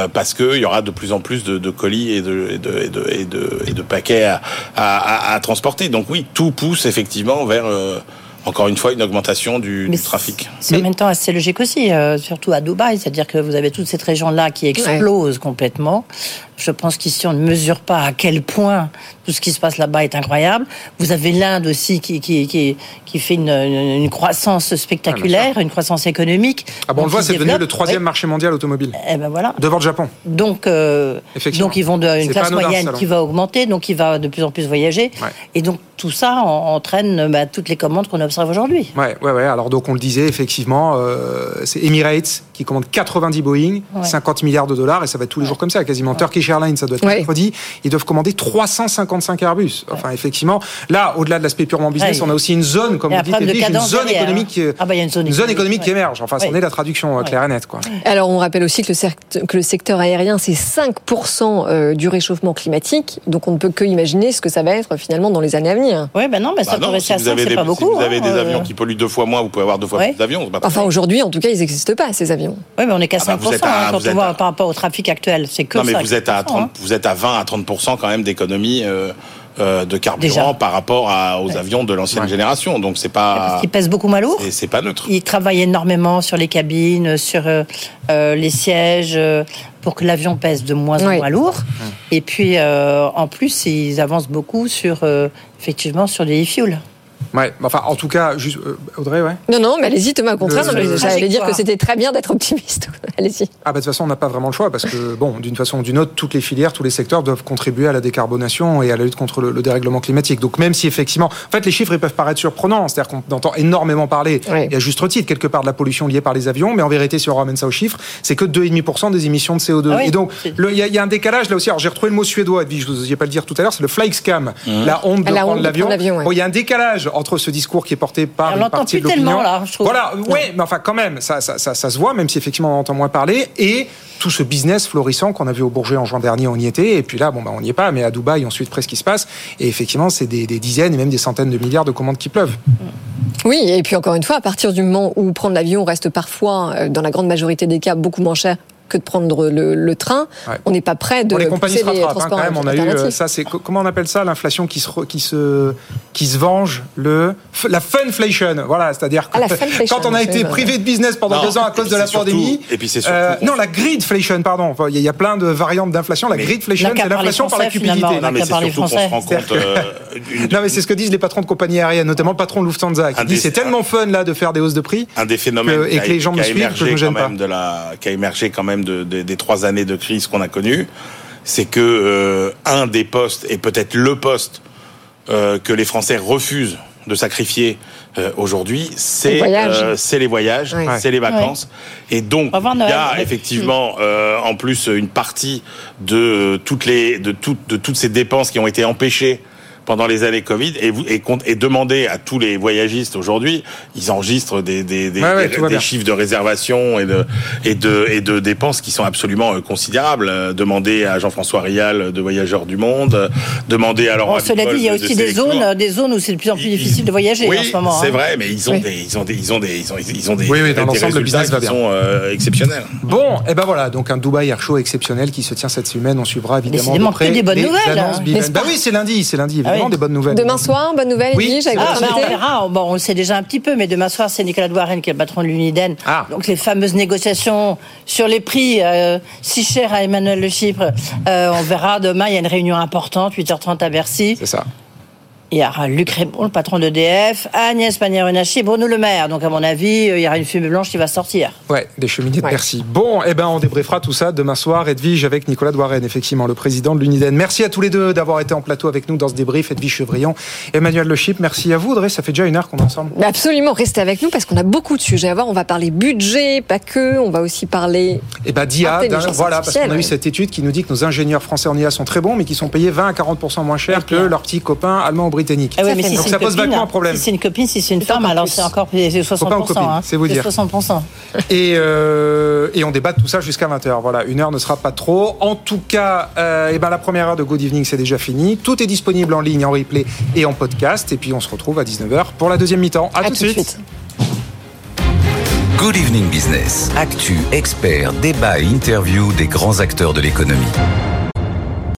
parce qu'il y aura de plus en plus de, de colis et de, et de, et de, et de, et de paquets à, à, à, transporter. Donc oui, tout pousse effectivement vers euh, encore une fois une augmentation du, du trafic. C'est en même temps assez logique aussi, euh, surtout à Dubaï, c'est-à-dire que vous avez toute cette région-là qui explose ouais. complètement. Je pense qu'ici on ne mesure pas à quel point tout ce qui se passe là-bas est incroyable. Vous avez l'Inde aussi qui, qui, qui, qui fait une, croissance spectaculaire, ah, une croissance économique. Ah bon, on le voit, c'est devenu le troisième marché mondial automobile. Eh ben voilà. Devant le Japon. Donc, euh, donc ils vont d'une classe moyenne qui va augmenter, donc il va de plus en plus voyager. Ouais. Et donc tout ça entraîne bah, toutes les commandes qu'on observe aujourd'hui. Ouais, ouais, ouais. Alors donc on le disait effectivement, euh, c'est Emirates qui commande 90 Boeing, ouais. 50 milliards de dollars, et ça va être tous les jours comme ça, quasiment. Turkish Airlines, ça doit être mercredi. Ils doivent commander 355 Airbus. Enfin, effectivement, là, au-delà de l'aspect purement business, on a aussi une zone, comme vous dites, une zone économique, ah bah, une zone, une zone économique qui émerge. Enfin, c'en est la traduction claire et nette, quoi. Alors, on rappelle aussi que le, secteur, que le secteur aérien, c'est 5% euh, du réchauffement climatique. Donc, on ne peut que imaginer ce que ça va être finalement dans les années à venir. Oui, ben non, mais ça bah pourrait si à 5, c'est pas beaucoup. Si vous avez hein, des avions qui polluent deux fois moins, vous pouvez avoir deux fois plus d'avions. Enfin, aujourd'hui, en tout cas, ils n'existent pas, ces avions. Oui, mais on est qu'à 5%, ah bah à, hein, quand on voit à... par rapport au trafic actuel. C'est que Non, mais vous êtes, à 30, hein. vous êtes à 20 à 30% quand même d'économie. Euh, euh, de carburant Déjà. par rapport à, aux ouais. avions de l'ancienne ouais. génération. Donc c'est pas. Parce qu'ils pèsent beaucoup moins lourd. C'est pas neutre. Ils travaillent énormément sur les cabines, sur euh, euh, les sièges, pour que l'avion pèse de moins en oui. moins lourd. Et puis euh, en plus, ils avancent beaucoup sur effectivement sur les e-fuels. Ouais, enfin, en tout cas, juste, euh, Audrey, ouais. Non, non, mais allez-y, Thomas, au contraire, le... j'allais dire que c'était très bien d'être optimiste. allez-y. Ah, bah, de toute façon, on n'a pas vraiment le choix parce que, bon, d'une façon ou d'une autre, toutes les filières, tous les secteurs doivent contribuer à la décarbonation et à la lutte contre le, le dérèglement climatique. Donc, même si effectivement, en fait, les chiffres, ils peuvent paraître surprenants. C'est-à-dire qu'on entend énormément parler, oui. et à juste titre, quelque part, de la pollution liée par les avions, mais en vérité, si on ramène ça aux chiffres, c'est que 2,5% des émissions de CO2. Ah oui, et donc, il y, y, a un décalage là aussi. Alors, j'ai retrouvé le mot suédois, Edwige, je vous ai pas le dire tout à l'heure, c'est le flykescam, mmh. la honte de la prendre l'avion. Il ouais. bon, y a un décalage entre ce discours qui est porté par on une partie de l'opinion. Là, je trouve. Voilà, oui, mais enfin quand même, ça, ça, ça, ça, se voit, même si effectivement on entend moins parler, et tout ce business florissant qu'on a vu au Bourget en juin dernier, on y était, et puis là, bon, bah, on n'y est pas, mais à Dubaï, on suit de près ce qui se passe, et effectivement, c'est des, des, dizaines et même des centaines de milliards de commandes qui pleuvent. Oui, et puis encore une fois, à partir du moment où prendre l'avion reste parfois, euh, dans la grande majorité des cas, beaucoup moins cher que de prendre le, le train. Ouais. On n'est pas prêt de bon, les compagnies se rattrapent, hein, quand même. On a eu euh, ça, c'est comment on appelle ça l'inflation qui se qui se qui se venge le la funflation. Voilà, c'est-à-dire ah, quand on a été privé de business pendant non, deux ans à cause de la pandémie. Et puis c'est surtout euh, non la greedflation, pardon. Il y a plein de variantes d'inflation. La greedflation, c'est l'inflation par la cupidité. Non, mais c'est surtout qu'on se rend compte. euh, non, mais c'est ce que disent les patrons de compagnies aériennes, notamment le patron de Lufthansa, qui dit c'est tellement fun là de faire des hausses de prix. Un des phénomènes et que les gens me suivent que je me gêne pas. Qui a émergé quand même de des trois années de crise qu'on a connues, c'est que euh, un des postes, et peut-être le poste euh, que les Français refusent de sacrifier euh, aujourd'hui, c'est Les voyages. euh, c'est les voyages, c'est les vacances. Et donc, il y a effectivement, euh, en plus, une partie de toutes les de toutes de toutes ces dépenses qui ont été empêchées pendant les années Covid et, vous, et, compte- et demander à tous les voyagistes aujourd'hui, ils enregistrent des, des, des, Ouais, ouais, des- tout va des bien. chiffres de réservation et de, et, de, et de dépenses qui sont absolument euh, considérables. Euh, Demander à Jean-François Rial de Voyageurs du Monde, euh, demander à Laurent Bon, cela dit, il y a aussi de des zones, des zones où c'est de plus en plus difficile de voyager Oui, en ce moment. c'est hein. vrai, mais ils ont Oui. des, ils ont des, ils ont des, ils ont, ils ont des, Oui, oui, dans des l'ensemble, le résultats business va qui bien. sont euh, exceptionnels. Bon, et ben voilà, donc un Dubaï Air Show exceptionnel qui se tient cette semaine. On suivra évidemment Décidément, de près que des bonnes les nouvelles, hein. Bah pas oui, c'est lundi, c'est lundi, évidemment, Ah oui. des bonnes nouvelles. Demain soir, bonne nouvelle, Oui. Edwige, avec Ah, votre ben, on verra. Bon, on le sait déjà un petit peu, mais demain soir, c'est Nicolas Douarenne qui est le patron de l'Uniden. Ah. Donc les fameuses négociations sur les prix euh, si chers à Emmanuel Le Chypre, euh, on verra demain. Il y a une réunion importante, 8h30 à Bercy. C'est ça. Il y aura Luc Raymond, le patron d'EDF, Agnès Pannier-Runacher et Bruno Le Maire. Donc à mon avis, euh, il y aura une fumée blanche qui va sortir. Ouais, des cheminées de Ouais. Bercy. Bon, eh ben on débriefera tout ça demain soir. Edwige avec Nicolas Douarenne, effectivement, le président de l'Uniden. Merci à tous les deux d'avoir été en plateau avec nous dans ce débrief. Edwige Chevrillon, Emmanuel Le Chip, merci à vous, Audrey. Ça fait déjà une heure qu'on est ensemble. Mais Absolument, restez avec nous parce qu'on a beaucoup de sujets à voir. On va parler budget, pas que. On va aussi parler. Et ben d'IA, voilà, parce qu'on a eu cette étude qui nous dit que nos ingénieurs français en IA sont très bons, mais qui sont payés 20 à 40% moins cher que leurs petits copains allemands ou britanniques. Ah oui, mais si Donc ça une pose copine, vaguement un problème. Si c'est une copine, si c'est une femme, alors c'est encore plus- c'est 60%. Copain ou copine, hein. c'est vous dire. 60%. Et, euh, et on débat de tout ça jusqu'à 20h. Voilà, une heure ne sera pas trop. En tout cas, euh, eh ben, la première heure de Good Evening, c'est déjà fini. Tout est disponible en ligne, en replay et en podcast. Et puis on se retrouve à 19h pour la deuxième mi-temps. À, tout de suite. Good Evening Business. Actu, experts, débat et interview des grands acteurs de l'économie.